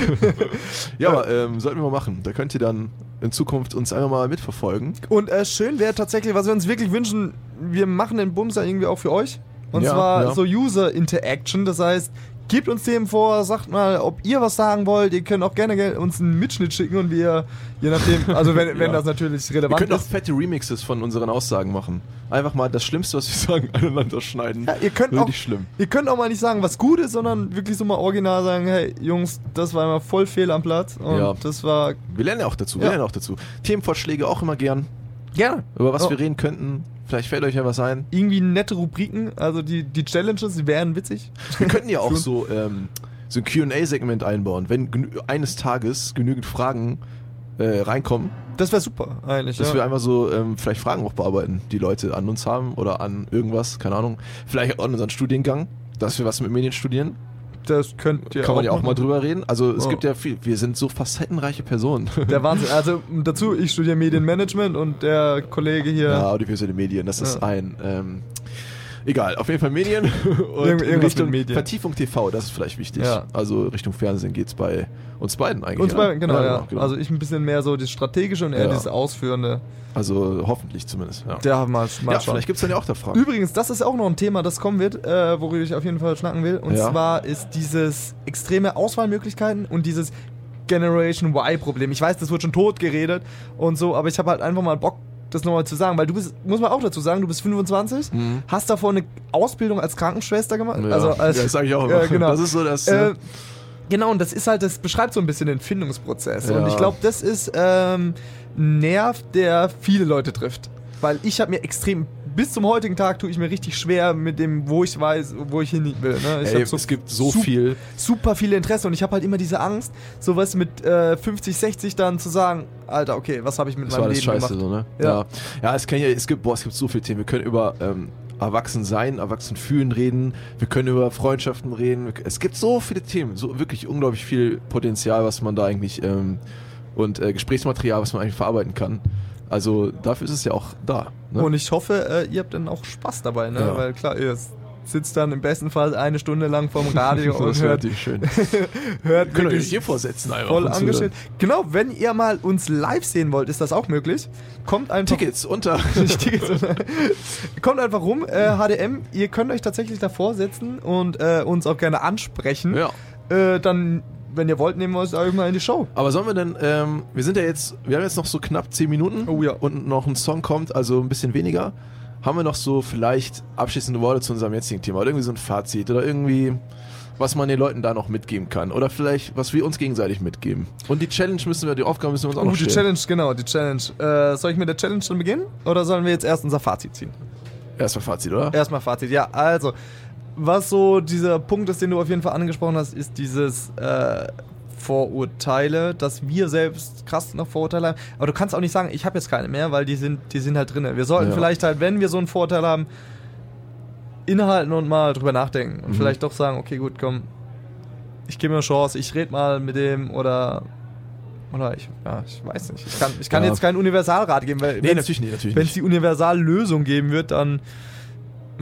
ja, aber ähm, sollten wir mal machen. Da könnt ihr dann in Zukunft uns einfach mal mitverfolgen. Und äh, schön wäre tatsächlich, was wir uns wirklich wünschen, wir machen den Bumser irgendwie auch für euch. Und Ja, zwar ja. so User Interaction. Das heißt, gebt uns Themen vor, sagt mal, ob ihr was sagen wollt. Ihr könnt auch gerne ge- uns einen Mitschnitt schicken und wir, je nachdem, also wenn, wenn Ja. das natürlich relevant können auch ist. fette Remixes von unseren Aussagen machen. Einfach mal das Schlimmste, was wir sagen, aneinander schneiden. Ja, ihr könnt auch, schlimm. ihr könnt auch mal nicht sagen, was gut ist, sondern wirklich so mal original sagen, hey Jungs, das war immer voll fehl am Platz und Ja. das war Wir lernen ja auch dazu. Wir lernen auch dazu. Themenvorschläge auch immer gern. gerne. Über was Oh. wir reden könnten. Vielleicht fällt euch ja was ein. Irgendwie nette Rubriken, also die, die Challenges, die wären witzig. Wir könnten ja auch so, ähm, so ein QA-Segment einbauen. Wenn eines Tages genügend Fragen äh, reinkommen, Das wäre super, eigentlich. dass ja. wir einfach so ähm, vielleicht Fragen auch bearbeiten, die Leute an uns haben oder an irgendwas, keine Ahnung. Vielleicht auch an unseren Studiengang, dass wir was mit Medien studieren. Das könnt ihr Kann man ja auch mal drüber reden. Also es Ja. gibt ja viel, wir sind so facettenreiche Personen. Der Wahnsinn. Also dazu, ich studiere Medienmanagement und der Kollege hier. Ja, audiovisuelle Medien, das ist Ja. ein, ähm, Egal, auf jeden Fall Medien und irgendwas Richtung Medien. Vertiefung TV, das ist vielleicht wichtig. Ja. Also Richtung Fernsehen geht's bei uns beiden eigentlich. Uns ja? beiden, genau, ja. genau. Also ich ein bisschen mehr so das Strategische und er Ja. dieses Ausführende. Also hoffentlich zumindest. Ja, Der mal, mal ja schauen. vielleicht gibt's dann ja auch da Fragen. Übrigens, das ist auch noch ein Thema, das kommen wird, äh, worüber ich auf jeden Fall schnacken will. Und Ja. zwar ist dieses extreme Auswahlmöglichkeiten und dieses Generation Y-Problem. Ich weiß, das wird schon tot geredet und so, aber ich habe halt einfach mal Bock, das nochmal zu sagen, weil du bist, muss man auch dazu sagen, du bist 25, Mhm. hast davor eine Ausbildung als Krankenschwester gemacht. Ja, Also als, ja, das sage ich auch immer. Äh, genau. Das ist so das. Äh, äh, genau, und das ist halt, das beschreibt so ein bisschen den Findungsprozess. Ja. Und ich glaube, das ist ähm, ein Nerv, der viele Leute trifft. Weil ich habe mir extrem, bis zum heutigen Tag tue ich mir richtig schwer mit dem, wo ich weiß, wo ich hin will. Ne? Ey, so es gibt so sup- viel. super viele Interesse und ich habe halt immer diese Angst, sowas mit äh, 50, 60 dann zu sagen, Alter, okay, was habe ich mit Das war meinem alles Leben scheiße, gemacht? so, ne? Ja. Ja. Ja, es, kann ja, es gibt, boah, es gibt so viele Themen. Wir können über ähm, Erwachsen sein, Erwachsen fühlen reden. Wir können über Freundschaften reden. Es gibt so viele Themen, so wirklich unglaublich viel Potenzial, was man da eigentlich ähm, und äh, Gesprächsmaterial, was man eigentlich verarbeiten kann. Also dafür ist es ja auch da. Ne? Und ich hoffe, äh, ihr habt dann auch Spaß dabei, ne? Ja. Weil klar, ihr sitzt dann im besten Fall eine Stunde lang vorm Radio und hört, schön. hört Könnt ihr euch hier vorsetzen einfach. voll angestellt. Genau, wenn ihr mal uns live sehen wollt, ist das auch möglich. Kommt einfach Tickets unter. Tickets, sondern- Kommt einfach rum, äh, HDM, ihr könnt euch tatsächlich davor setzen und äh, uns auch gerne ansprechen. ja. Äh, dann, wenn ihr wollt, nehmen wir uns auch mal in die Show. Aber sollen wir denn, ähm, wir sind ja jetzt, wir haben jetzt noch so knapp 10 Minuten Oh ja. und noch ein Song kommt, also ein bisschen weniger. Haben wir noch so vielleicht abschließende Worte zu unserem jetzigen Thema oder irgendwie so ein Fazit oder irgendwie, was man den Leuten da noch mitgeben kann oder vielleicht, was wir uns gegenseitig mitgeben. Und die Challenge müssen wir, die Aufgabe müssen wir uns auch Oh, noch die stellen. Challenge, genau, die Challenge. Äh, soll ich mit der Challenge dann beginnen? Oder sollen wir jetzt erst unser Fazit ziehen? Erstmal Fazit, oder? Erstmal Fazit, ja. Also, was so dieser Punkt ist, den du auf jeden Fall angesprochen hast, ist dieses äh, Vorurteile, dass wir selbst krass noch Vorurteile haben. Aber du kannst auch nicht sagen, ich habe jetzt keine mehr, weil die sind, die sind halt drin. Wir sollten Ja. vielleicht halt, wenn wir so einen Vorteil haben, innehalten und mal drüber nachdenken. Und Mhm. vielleicht doch sagen, okay, gut, komm, ich gebe mir eine Chance, ich rede mal mit dem oder. Oder ich, ja, ich weiß nicht. Ich kann, ich kann Ja. jetzt keinen Universalrat geben, weil Nee, natürlich nicht, natürlich wenn es die Universallösung geben wird, dann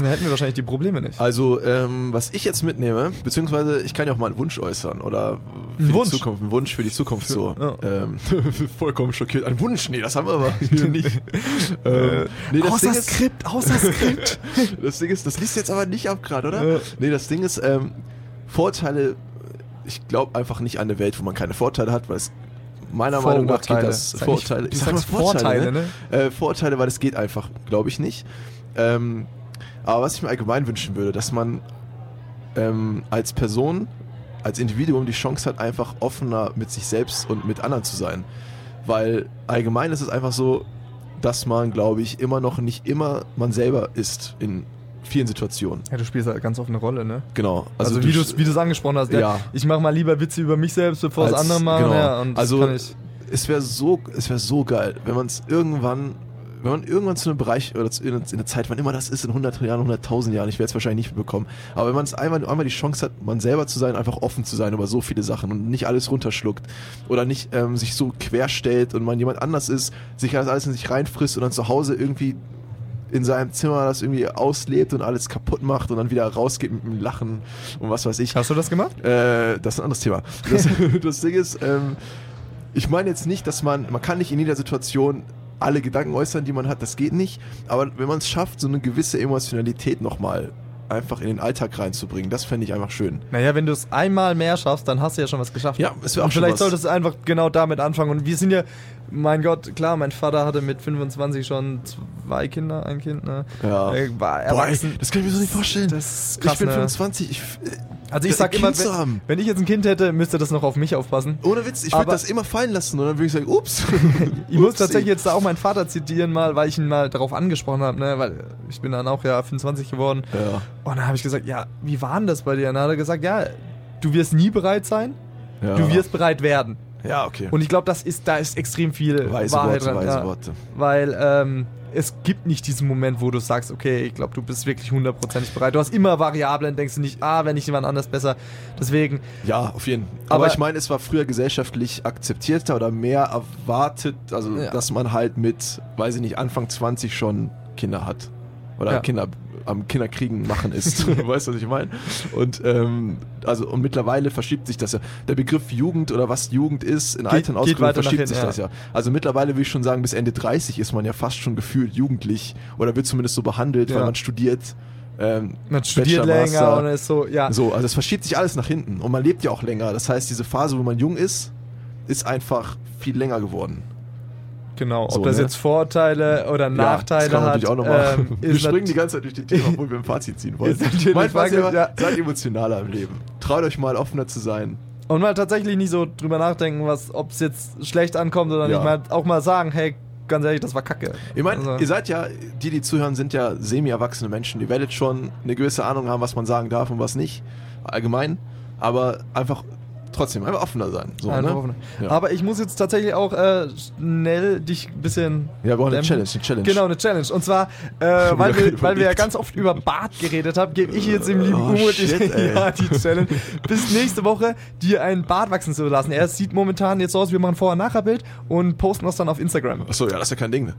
hätten wir wahrscheinlich die Probleme nicht. Also, ähm, was ich jetzt mitnehme, beziehungsweise ich kann ja auch mal einen Wunsch äußern oder für Ein die Wunsch? Zukunft, einen Wunsch für die Zukunft Für- so. ja. Ähm, vollkommen schockiert. Ein Wunsch? Nee, das haben wir aber nicht. ähm, nee, das Ding ist, Skript, außer Skript. das Ding ist, das liest jetzt aber nicht ab gerade, oder? Ja. Nee, das Ding ist, ähm, Vorteile, ich glaube einfach nicht an eine Welt, wo man keine Vorteile hat, weil es meiner Meinung nach geht das Vorteile. nicht- du ich sag sagst Vorteile, Vorteile, ne? Äh, Vorteile, weil es geht einfach, glaube ich nicht. Ähm, aber was ich mir allgemein wünschen würde, dass man ähm, als Person, als Individuum die Chance hat, einfach offener mit sich selbst und mit anderen zu sein. Weil allgemein ist es einfach so, dass man, glaube ich, immer noch nicht immer man selber ist in vielen Situationen. Ja, du spielst halt ganz offene Rolle, ne? Genau. Also, wie du es wie du's angesprochen hast. Ja. Ich mache mal lieber Witze über mich selbst, bevor es andere machen. genau. Ja, Also- es wäre so, es wäre so geil, wenn man es irgendwann, wenn man irgendwann zu einem Bereich oder zu, in, in einer Zeit, wann immer das ist, in 100 Jahren, 100.000 Jahren, ich werde es wahrscheinlich nicht bekommen, aber wenn man es einmal, einmal die Chance hat, man selber zu sein, einfach offen zu sein über so viele Sachen und nicht alles runterschluckt oder nicht ähm, sich so querstellt und man jemand anders ist, sich das alles in sich reinfrisst und dann zu Hause irgendwie in seinem Zimmer das irgendwie auslebt und alles kaputt macht und dann wieder rausgeht mit dem Lachen und was weiß ich. Hast du das gemacht? Äh, das ist ein anderes Thema. Das, das Ding ist, ähm, ich meine jetzt nicht, dass man, man kann nicht in jeder Situation alle Gedanken äußern, die man hat, das geht nicht. Aber wenn man es schafft, so eine gewisse Emotionalität nochmal einfach in den Alltag reinzubringen, das fände ich einfach schön. Naja, wenn du es einmal mehr schaffst, dann hast du ja schon was geschafft. Ja, es wäre auch Und schon vielleicht was. solltest du einfach genau damit anfangen. Und wir sind ja, mein Gott, klar, mein Vater hatte mit 25 schon zwei Kinder, ein Kind, ne? Ja. Er war Boah, erwachsen. das kann ich mir so nicht vorstellen. Das ist krass, ich bin ne? 25, ich, Also ich sag immer, wenn, wenn ich jetzt ein Kind hätte, müsste das noch auf mich aufpassen. ohne Witz, ich würde das immer fallen lassen und dann würde ich sagen, ups. Ich muss tatsächlich jetzt da auch meinen Vater zitieren mal, weil ich ihn mal darauf angesprochen habe, ne, weil ich bin dann auch ja 25 geworden. Ja, Und dann habe ich gesagt, ja, wie war denn das bei dir? Und dann hat er gesagt, ja, du wirst nie bereit sein, ja. du wirst bereit werden. Ja, okay. Und ich glaube, das ist, da ist extrem viel weise Wahrheit Worte, dran. weise ja. Worte. Weil ähm, es gibt nicht diesen Moment, wo du sagst, okay, ich glaube, du bist wirklich hundertprozentig bereit. Du hast immer Variablen, denkst du nicht, ah, wenn nicht jemand anders besser. Deswegen, Ja, auf jeden Fall. Aber, Aber- ich meine, es war früher gesellschaftlich akzeptierter oder mehr erwartet, also Ja. dass man halt mit, weiß ich nicht, Anfang 20 schon Kinder hat. Oder Ja. Kinder am Kinderkriegen machen ist. weißt du, was ich meine? Und ähm, also und mittlerweile verschiebt sich das ja. Der Begriff Jugend oder was Jugend ist, in geht weiter nach verschiebt sich ja. das ja. Also mittlerweile würde ich schon sagen, bis Ende 30 ist man ja fast schon gefühlt jugendlich oder wird zumindest so behandelt, weil Ja. man studiert. Ähm, Man studiert länger Master. und ist so, ja. So, also es verschiebt sich alles nach hinten und man lebt ja auch länger. Das heißt, diese Phase, wo man jung ist, ist einfach viel länger geworden. Genau, ob So, das ne? jetzt Vorteile oder Nachteile ja, hat. ähm, wir ist springen die ganze Zeit durch die Themen, obwohl wir ein Fazit ziehen wollen. Mein Fazit war, ja. seid emotionaler im Leben. Traut euch mal offener zu sein. Und mal tatsächlich nicht so drüber nachdenken, was, ob es jetzt schlecht ankommt oder Ja. nicht. Mal, auch mal sagen, hey, ganz ehrlich, das war kacke. Ich meine, Also- ihr seid ja, die, die zuhören, sind ja semi-erwachsene Menschen. Ihr werdet schon eine gewisse Ahnung haben, was man sagen darf und was nicht. Allgemein. Aber einfach trotzdem, einfach offener sein. So, ne? offen. Ja. Aber ich muss jetzt tatsächlich auch äh, schnell dich ein bisschen. Ja, wir brauchen eine. Challenge, eine Challenge. Genau, eine Challenge. Und zwar, äh, weil, wir, weil wir ja ganz oft über Bart geredet haben, gebe ich jetzt dem lieben Oh, shit, die, ja, die Challenge, bis nächste Woche dir einen Bart wachsen zu lassen. Er sieht momentan jetzt so aus, wir machen vorher nachher Bild und posten das dann auf Instagram. Achso, ja, das ist ja kein Ding. Ne?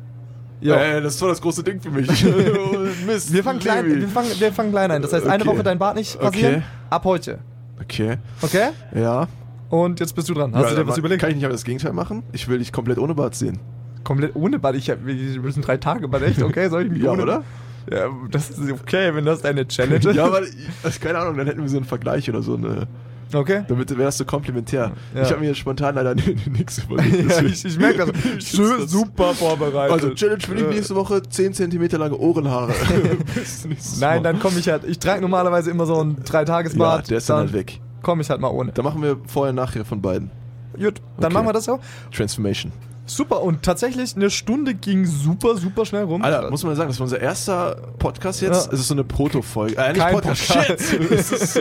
Ja. Äh, das ist voll das große Ding für mich. Mist. Wir fangen, klein, wir, fangen, wir fangen klein ein. Das heißt, eine Okay. Woche dein Bart nicht rasieren. Okay. Ab heute. Okay, Okay? ja. Und jetzt bist du dran. Hast ja, du dir was überlegt? Kann ich nicht aber das Gegenteil machen? Ich will dich komplett ohne Bart sehen. Komplett ohne Bart. Ich hab, wir müssen drei Tage Bart. Echt? Okay, soll ich mich Ja, ohne oder? Ja, das ist okay, wenn das deine Challenge ist. ja, aber ich- keine Ahnung, dann hätten wir so einen Vergleich oder so eine. Okay. Damit wäre das so komplementär. Ja. Ich habe mir jetzt spontan leider nichts überlegt. Ja, ich, ich merke das. Schön, das- super vorbereitet. Also Challenge für dich nächste Woche 10 cm lange Ohrenhaare. Nein, dann komme ich halt. Ich trage normalerweise immer so einen Ja, Dreitagesbart. der ist dann halt weg. Komme ich halt mal ohne. Da machen wir vorher nachher von beiden. Gut, dann Okay. machen wir das so. Transformation. Super. Und tatsächlich, eine Stunde ging super, super schnell rum. Alter, muss man sagen, das ist unser erster Podcast jetzt. Ja. Es ist so eine Proto-Folge. Äh, Kein Podcast. Podcast. Shit. Das, ist,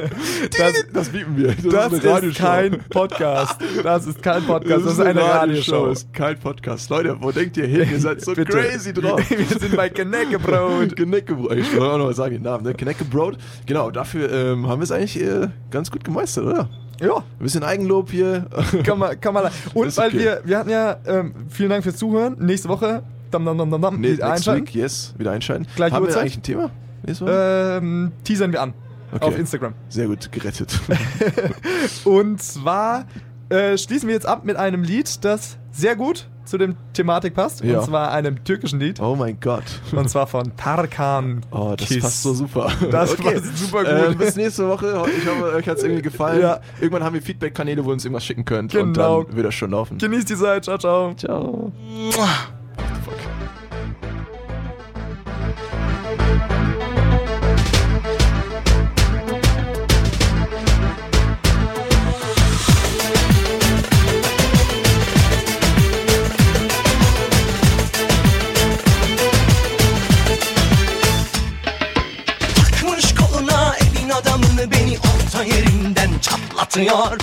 das, das bieten wir. Das, das ist ist kein Podcast. Das ist kein Podcast. Das ist eine Radioshow. Das ist kein Podcast. Leute, wo denkt ihr hin? Ihr seid so Bitte. crazy drauf. Wir sind bei Kneckebrot. Kneckebrot. Ich soll auch noch mal sagen den Namen, ne? Kneckebrot. Genau, dafür ähm, haben wir es eigentlich äh, ganz gut gemeistert, oder? Ja. Ein bisschen Eigenlob hier. Kann man, kann man. Und weil okay. wir, wir hatten ja, ähm, vielen Dank fürs Zuhören. Nächste Woche, dam, dam, dam, dam, dam, Nee, wieder einschalten. week, yes, wieder einschalten. Gleiche haben wir eigentlich ein Thema? Ähm, teasern wir an. Okay. Auf Instagram. Sehr gut, gerettet. Und zwar äh, schließen wir jetzt ab mit einem Lied, das sehr gut zu dem Thematik passt. Ja. Und zwar einem türkischen Lied. oh mein Gott. Und zwar von Tarkan. Oh, das Kiss. passt so super. Das passt super gut. Ähm, bis nächste Woche. Ich hoffe, euch hat es irgendwie gefallen. Ja. Irgendwann haben wir Feedback-Kanäle, wo ihr uns irgendwas schicken könnt. Und Genau. dann wird das schon laufen. Genießt die Zeit. Ciao, ciao. Ciao. Orta yerinden çatlatıyor.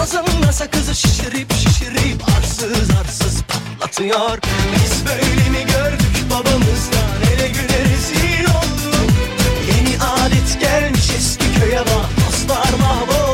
Ağzımda sakızı şişirip şişirip arsız arsız patlatıyor. Biz böyle mi gördük babamızdan ele güne rezil olduk Yeni adet gelmiş eski köye bak. Dostlar mahvoldu